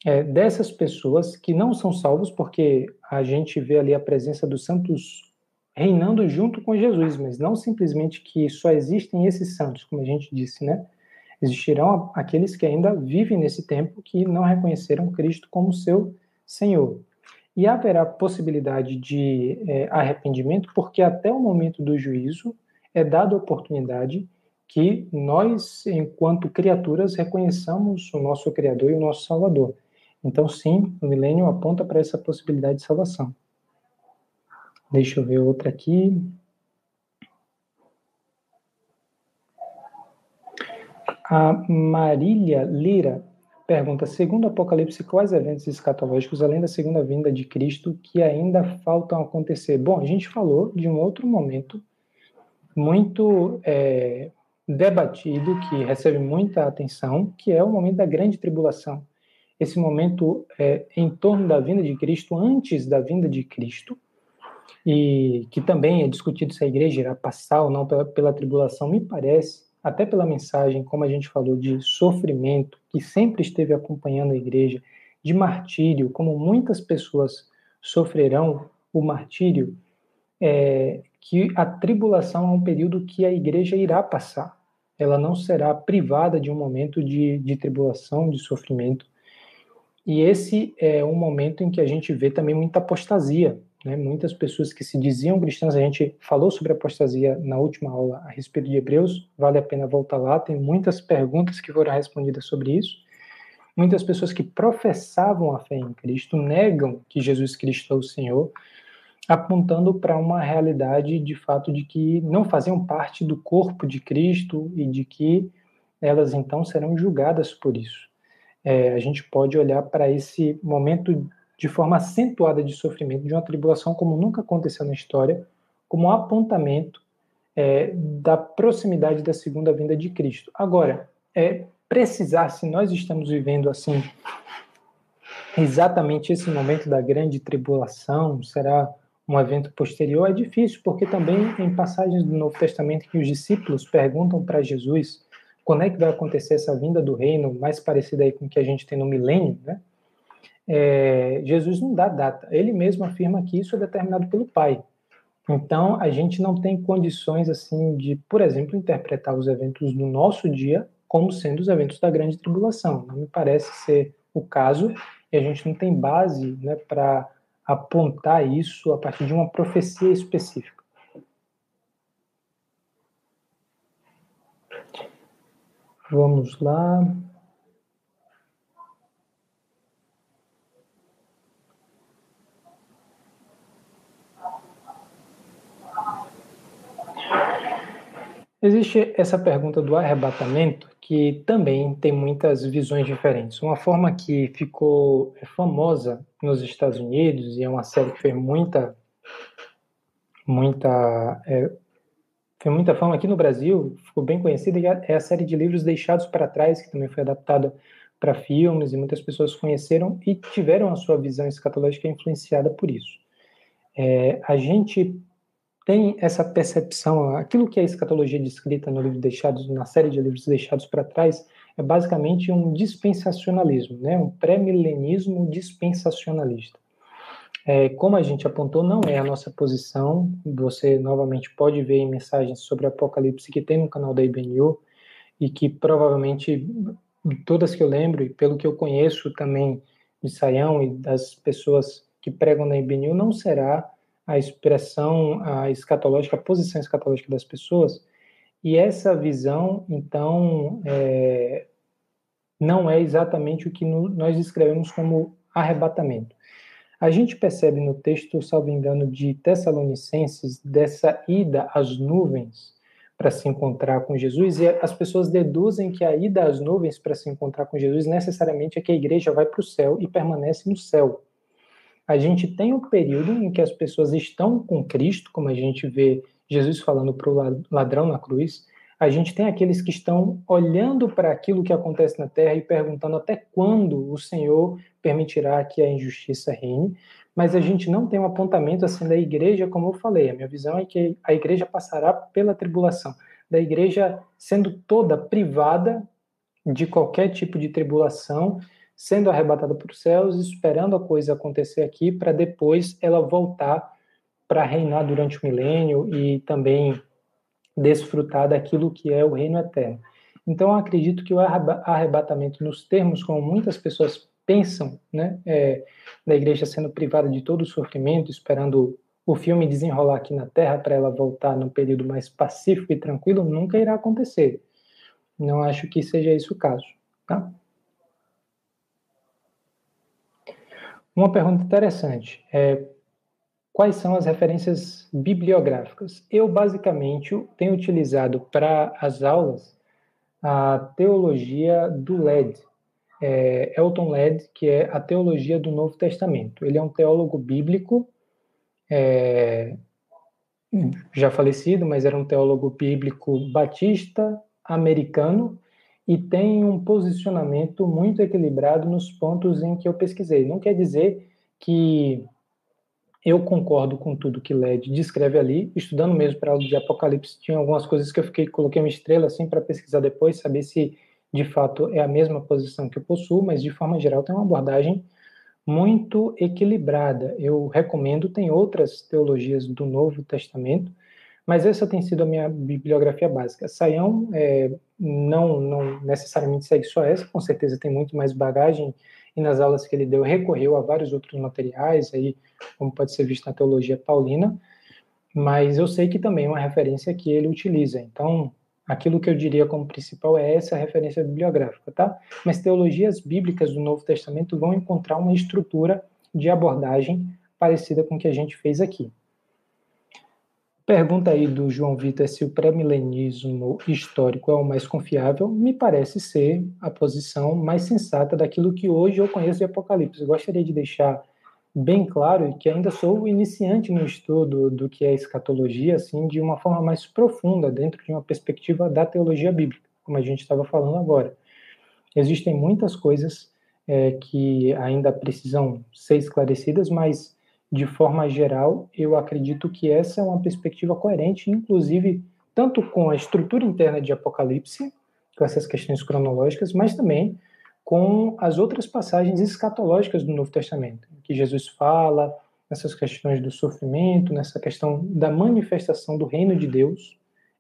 é, dessas pessoas que não são salvos, porque a gente vê ali a presença dos santos reinando junto com Jesus, mas não simplesmente que só existem esses santos, como a gente disse, né? Existirão aqueles que ainda vivem nesse tempo que não reconheceram Cristo como seu Senhor. E haverá possibilidade de é, arrependimento, porque até o momento do juízo é dada a oportunidade que nós, enquanto criaturas, reconheçamos o nosso Criador e o nosso Salvador. Então, sim, o milênio aponta para essa possibilidade de salvação. Deixa eu ver outra aqui. A Marília Lira pergunta: segundo Apocalipse, quais eventos escatológicos, além da segunda vinda de Cristo, que ainda faltam acontecer? Bom, a gente falou de um outro momento muito é, debatido, que recebe muita atenção, que é o momento da grande tribulação esse momento é, em torno da vinda de Cristo, antes da vinda de Cristo, e que também é discutido se a igreja irá passar ou não pela, pela tribulação, me parece, até pela mensagem, como a gente falou, de sofrimento, que sempre esteve acompanhando a igreja, de martírio, como muitas pessoas sofrerão o martírio, é, que a tribulação é um período que a igreja irá passar. Ela não será privada de um momento de, de tribulação, de sofrimento, e esse é um momento em que a gente vê também muita apostasia. Né? Muitas pessoas que se diziam cristãs, a gente falou sobre apostasia na última aula a respeito de Hebreus, vale a pena voltar lá, tem muitas perguntas que foram respondidas sobre isso. Muitas pessoas que professavam a fé em Cristo negam que Jesus Cristo é o Senhor, apontando para uma realidade de fato de que não faziam parte do corpo de Cristo e de que elas então serão julgadas por isso é, a gente pode olhar para esse momento de forma acentuada de sofrimento, de uma tribulação como nunca aconteceu na história, como um apontamento é, da proximidade da segunda vinda de Cristo. Agora, é, precisar, se nós estamos vivendo assim, exatamente esse momento da grande tribulação, será um evento posterior, é difícil, porque também em passagens do Novo Testamento que os discípulos perguntam para Jesus quando é que vai acontecer essa vinda do reino, mais parecida aí com o que a gente tem no milênio, né? É, Jesus não dá data. Ele mesmo afirma que isso é determinado pelo Pai. Então, a gente não tem condições, assim, de, por exemplo, interpretar os eventos do nosso dia como sendo os eventos da grande tribulação. Não me parece ser o caso, e a gente não tem base né, para apontar isso a partir de uma profecia específica. Vamos lá. Existe essa pergunta do arrebatamento que também tem muitas visões diferentes. Uma forma que ficou famosa nos Estados Unidos e é uma série que fez muita muita é, tem muita fama aqui no Brasil, ficou bem conhecida, é a série de livros Deixados para Trás, que também foi adaptada para filmes e muitas pessoas conheceram e tiveram a sua visão escatológica influenciada por isso. É, a gente tem essa percepção, aquilo que a escatologia descrita no livro Deixados, na série de livros Deixados para Trás, é basicamente um dispensacionalismo, né? um pré-milenismo dispensacionalista. É, como a gente apontou, não é a nossa posição. Você novamente pode ver mensagens sobre Apocalipse que tem no canal da IBNU e que provavelmente todas que eu lembro e pelo que eu conheço também de Saião e das pessoas que pregam na IBNU não será a expressão a escatológica, a posição escatológica das pessoas. E essa visão, então, é, não é exatamente o que no, nós descrevemos como arrebatamento. A gente percebe no texto, salvo engano, de Tessalonicenses, dessa ida às nuvens para se encontrar com Jesus, e as pessoas deduzem que a ida às nuvens para se encontrar com Jesus necessariamente é que a igreja vai para o céu e permanece no céu. A gente tem um período em que as pessoas estão com Cristo, como a gente vê Jesus falando para o ladrão na cruz, a gente tem aqueles que estão olhando para aquilo que acontece na terra e perguntando até quando o Senhor permitirá que a injustiça reine, mas a gente não tem um apontamento assim da igreja, como eu falei. A minha visão é que a igreja passará pela tribulação, da igreja sendo toda privada de qualquer tipo de tribulação, sendo arrebatada para os céus, esperando a coisa acontecer aqui, para depois ela voltar para reinar durante o milênio e também desfrutar daquilo que é o reino eterno. Então, acredito que o arrebatamento, nos termos como muitas pessoas pensam, né, é, da igreja sendo privada de todo o sofrimento, esperando o filme desenrolar aqui na Terra para ela voltar num período mais pacífico e tranquilo nunca irá acontecer. Não acho que seja esse o caso, tá? Uma pergunta interessante é quais são as referências bibliográficas? Eu basicamente tenho utilizado para as aulas a teologia do LED, é, Elton Led, que é a teologia do Novo Testamento. Ele é um teólogo bíblico, é, já falecido, mas era um teólogo bíblico batista americano e tem um posicionamento muito equilibrado nos pontos em que eu pesquisei. Não quer dizer que eu concordo com tudo que Led descreve ali, estudando mesmo para aula de Apocalipse, tinha algumas coisas que eu fiquei coloquei uma estrela assim para pesquisar depois, saber se de fato é a mesma posição que eu possuo, mas de forma geral tem uma abordagem muito equilibrada. Eu recomendo, tem outras teologias do Novo Testamento, mas essa tem sido a minha bibliografia básica. Saião é, não, não necessariamente segue só essa, com certeza tem muito mais bagagem, e nas aulas que ele deu recorreu a vários outros materiais, aí, como pode ser visto na teologia paulina, mas eu sei que também é uma referência que ele utiliza. Então, aquilo que eu diria como principal é essa referência bibliográfica, tá? Mas teologias bíblicas do Novo Testamento vão encontrar uma estrutura de abordagem parecida com o que a gente fez aqui. Pergunta aí do João Vitor se o pré-milenismo histórico é o mais confiável. Me parece ser a posição mais sensata daquilo que hoje eu conheço de Apocalipse. Eu gostaria de deixar bem claro que ainda sou iniciante no estudo do que é escatologia, assim, de uma forma mais profunda, dentro de uma perspectiva da teologia bíblica, como a gente estava falando agora. Existem muitas coisas é, que ainda precisam ser esclarecidas, mas, de forma geral, eu acredito que essa é uma perspectiva coerente, inclusive, tanto com a estrutura interna de Apocalipse, com essas questões cronológicas, mas também com as outras passagens escatológicas do Novo Testamento, que Jesus fala nessas questões do sofrimento, nessa questão da manifestação do reino de Deus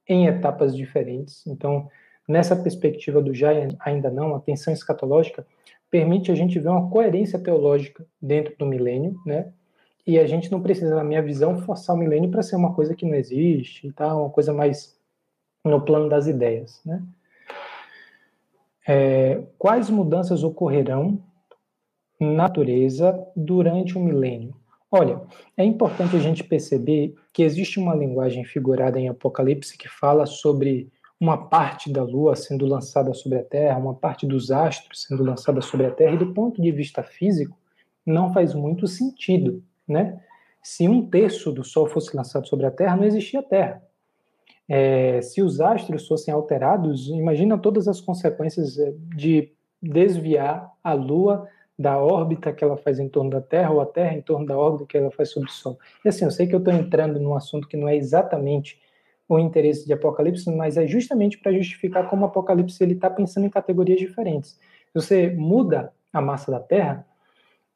em etapas diferentes. Então, nessa perspectiva do já ainda não, a tensão escatológica permite a gente ver uma coerência teológica dentro do milênio, né? E a gente não precisa, na minha visão, forçar o milênio para ser uma coisa que não existe, tá? Uma coisa mais no plano das ideias, né? É, quais mudanças ocorrerão na natureza durante o milênio? Olha, é importante a gente perceber que existe uma linguagem figurada em Apocalipse que fala sobre uma parte da lua sendo lançada sobre a terra, uma parte dos astros sendo lançada sobre a terra, e do ponto de vista físico, não faz muito sentido, né? Se um terço do Sol fosse lançado sobre a Terra, não existia Terra. É, se os astros fossem alterados, imagina todas as consequências é, de desviar a Lua da órbita que ela faz em torno da Terra, ou a Terra em torno da órbita que ela faz sobre o Sol. E assim, eu sei que eu estou entrando num assunto que não é exatamente o interesse de Apocalipse, mas é justamente para justificar como Apocalipse ele está pensando em categorias diferentes. Se você muda a massa da Terra,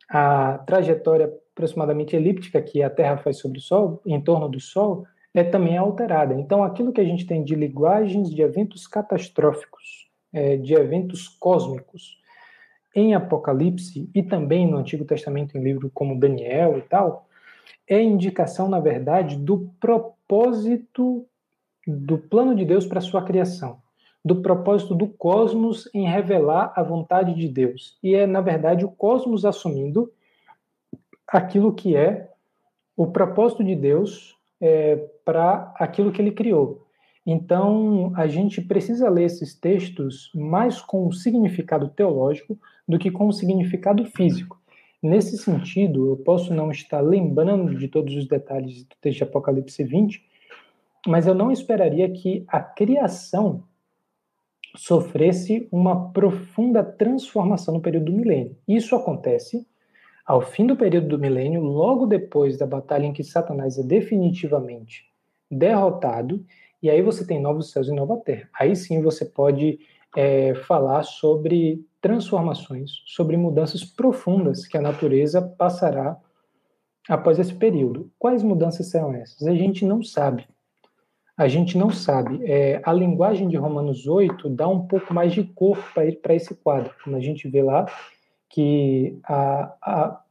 a trajetória aproximadamente elíptica que a Terra faz sobre o Sol, em torno do Sol, é também alterada. Então, aquilo que a gente tem de linguagens de eventos catastróficos, é, de eventos cósmicos, em Apocalipse e também no Antigo Testamento, em livro como Daniel e tal, é indicação, na verdade, do propósito do plano de Deus para a sua criação, do propósito do cosmos em revelar a vontade de Deus. E é, na verdade, o cosmos assumindo aquilo que é o propósito de Deus é, para aquilo que ele criou. Então, a gente precisa ler esses textos mais com um significado teológico do que com um significado físico. Nesse sentido, eu posso não estar lembrando de todos os detalhes do texto de Apocalipse 20, mas eu não esperaria que a criação sofresse uma profunda transformação no período do milênio. Isso acontece ao fim do período do milênio, logo depois da batalha em que Satanás é definitivamente derrotado, e aí você tem novos céus e nova terra. Aí sim você pode é, falar sobre transformações, sobre mudanças profundas que a natureza passará após esse período. Quais mudanças serão essas? A gente não sabe. A gente não sabe. É, a linguagem de Romanos 8 dá um pouco mais de cor para esse quadro. Como a gente vê lá, que a, a,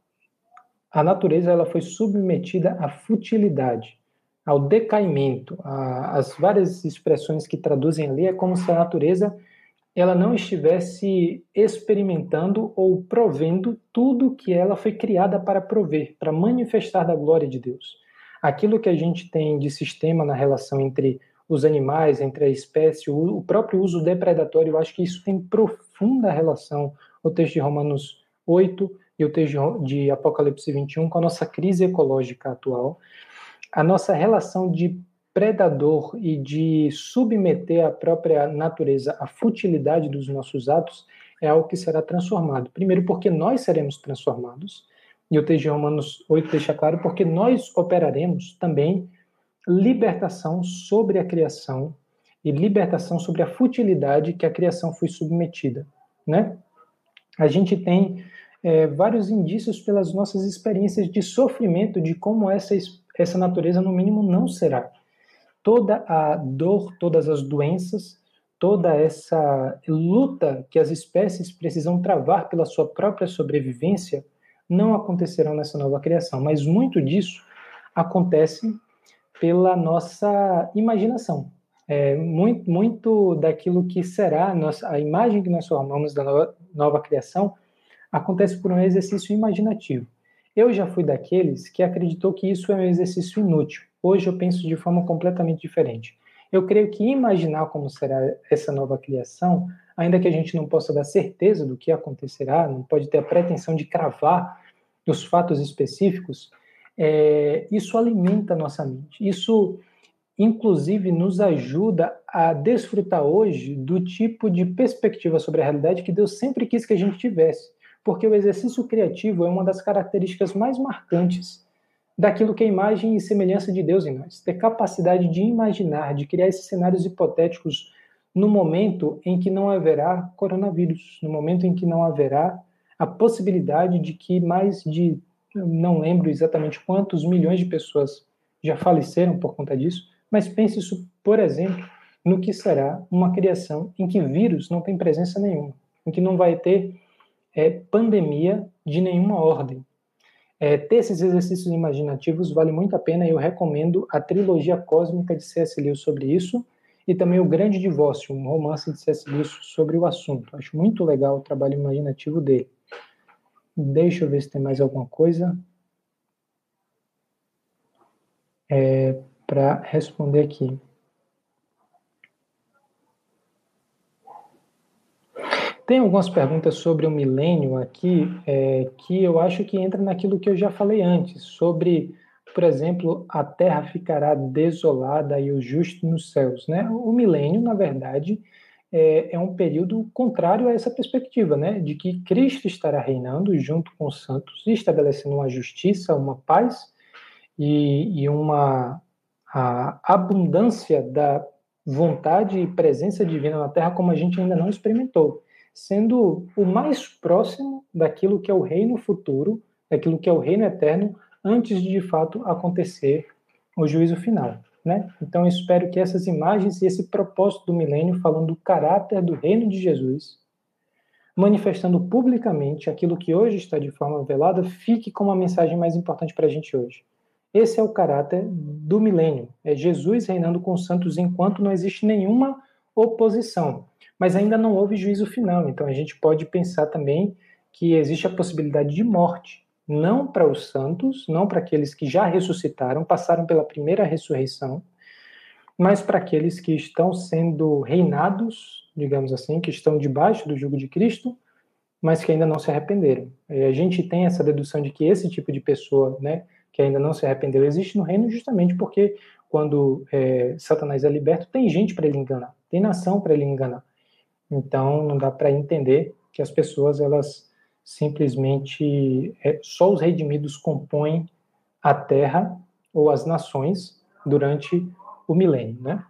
a natureza ela foi submetida à futilidade, ao decaimento. A, as várias expressões que traduzem ali é como se a natureza ela não estivesse experimentando ou provendo tudo que ela foi criada para prover, para manifestar da glória de Deus. Aquilo que a gente tem de sistema na relação entre os animais, entre a espécie, o próprio uso depredatório, eu acho que isso tem profunda relação, o texto de Romanos 8 e o texto de Apocalipse 21, com a nossa crise ecológica atual. A nossa relação de predador e de submeter a própria natureza à futilidade dos nossos atos é algo que será transformado. Primeiro, porque nós seremos transformados, e o texto de Romanos 8 deixa claro, porque nós operaremos também libertação sobre a criação e libertação sobre a futilidade que a criação foi submetida, né? A gente tem é, vários indícios pelas nossas experiências de sofrimento de como essa, essa natureza, no mínimo, não será toda a dor, todas as doenças, toda essa luta que as espécies precisam travar pela sua própria sobrevivência não acontecerão nessa nova criação, mas muito disso acontece pela nossa imaginação. É, muito, muito daquilo que será a, nossa, a imagem que nós formamos da nova, nova criação acontece por um exercício imaginativo. Eu já fui daqueles que acreditou que isso é um exercício inútil. Hoje eu penso de forma completamente diferente. Eu creio que imaginar como será essa nova criação, ainda que a gente não possa dar certeza do que acontecerá, não pode ter a pretensão de cravar os fatos específicos, é, isso alimenta a nossa mente. Isso, inclusive, nos ajuda a desfrutar hoje do tipo de perspectiva sobre a realidade que Deus sempre quis que a gente tivesse. Porque o exercício criativo é uma das características mais marcantes daquilo que é imagem e semelhança de Deus em nós. Ter capacidade de imaginar, de criar esses cenários hipotéticos no momento em que não haverá coronavírus, no momento em que não haverá a possibilidade de que mais de, não lembro exatamente quantos milhões de pessoas já faleceram por conta disso, mas pense isso, por exemplo, no que será uma criação em que vírus não tem presença nenhuma, em que não vai ter é, pandemia de nenhuma ordem, é, ter esses exercícios imaginativos vale muito a pena. Eu recomendo a trilogia cósmica de C.S. Lewis sobre isso e também o Grande Divórcio, um romance de C.S. Lewis sobre o assunto. Acho muito legal o trabalho imaginativo dele. Deixa eu ver se tem mais alguma coisa é, para responder aqui. Tem algumas perguntas sobre o milênio aqui é, que eu acho que entra naquilo que eu já falei antes, sobre, por exemplo, a terra ficará desolada e o justo nos céus. Né? O milênio, na verdade, é, é um período contrário a essa perspectiva, né? de que Cristo estará reinando junto com os santos estabelecendo uma justiça, uma paz e, e uma a abundância da vontade e presença divina na Terra como a gente ainda não experimentou sendo o mais próximo daquilo que é o reino futuro, daquilo que é o reino eterno, antes de de fato acontecer o juízo final. Né? Então, espero que essas imagens e esse propósito do milênio, falando do caráter do reino de Jesus, manifestando publicamente aquilo que hoje está de forma velada, fique como a mensagem mais importante para a gente hoje. Esse é o caráter do milênio. É Jesus reinando com os santos enquanto não existe nenhuma oposição mas ainda não houve juízo final. Então a gente pode pensar também que existe a possibilidade de morte, não para os santos, não para aqueles que já ressuscitaram, passaram pela primeira ressurreição, mas para aqueles que estão sendo reinados, digamos assim, que estão debaixo do jugo de Cristo, mas que ainda não se arrependeram. A gente tem essa dedução de que esse tipo de pessoa, né, que ainda não se arrependeu, existe no reino justamente porque quando é, Satanás é liberto, tem gente para ele enganar, tem nação para ele enganar. Então, não dá para entender que as pessoas, elas simplesmente, é, só os redimidos compõem a terra ou as nações durante o milênio, né?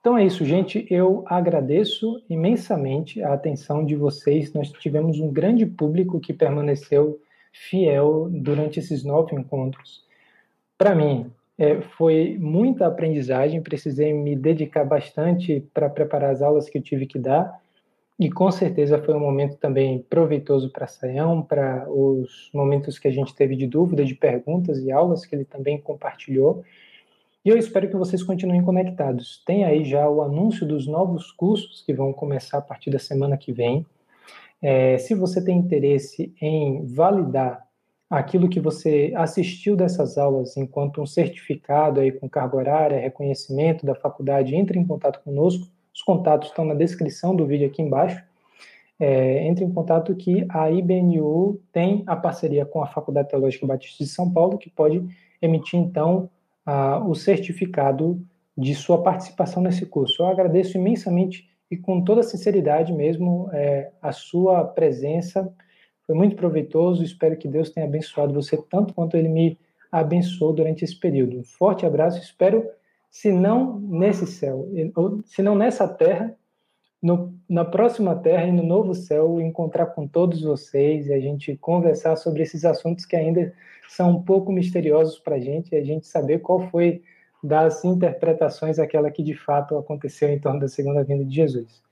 Então é isso, gente. Eu agradeço imensamente a atenção de vocês. Nós tivemos um grande público que permaneceu fiel durante esses nove encontros. Para mim, é, foi muita aprendizagem, precisei me dedicar bastante para preparar as aulas que eu tive que dar, e com certeza foi um momento também proveitoso para Saião, para os momentos que a gente teve de dúvida, de perguntas e aulas que ele também compartilhou. E eu espero que vocês continuem conectados. Tem aí já o anúncio dos novos cursos que vão começar a partir da semana que vem. É, se você tem interesse em validar aquilo que você assistiu dessas aulas enquanto um certificado aí com carga horária, reconhecimento da faculdade, entre em contato conosco. Os contatos estão na descrição do vídeo aqui embaixo. É, entre em contato que a IBNU tem a parceria com a Faculdade Teológica Batista de São Paulo, que pode emitir, então, a, o certificado de sua participação nesse curso. Eu agradeço imensamente e com toda sinceridade mesmo é, a sua presença. Foi muito proveitoso. Espero que Deus tenha abençoado você tanto quanto Ele me abençoou durante esse período. Um forte abraço. Espero se não nesse céu, ou se não nessa terra, no, na próxima terra e no novo céu, encontrar com todos vocês e a gente conversar sobre esses assuntos que ainda são um pouco misteriosos para a gente, e a gente saber qual foi das interpretações aquela que de fato aconteceu em torno da segunda vinda de Jesus.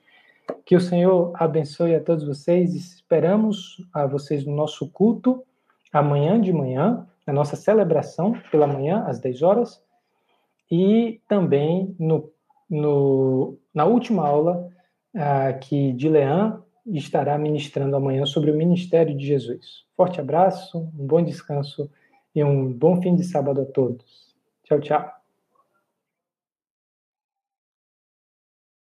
Que o Senhor abençoe a todos vocês. Esperamos a vocês no nosso culto amanhã de manhã, na nossa celebração pela manhã às 10 horas e também no, no, na última aula uh, que Dilean estará ministrando amanhã sobre o ministério de Jesus. Forte abraço, um bom descanso e um bom fim de sábado a todos. Tchau, tchau.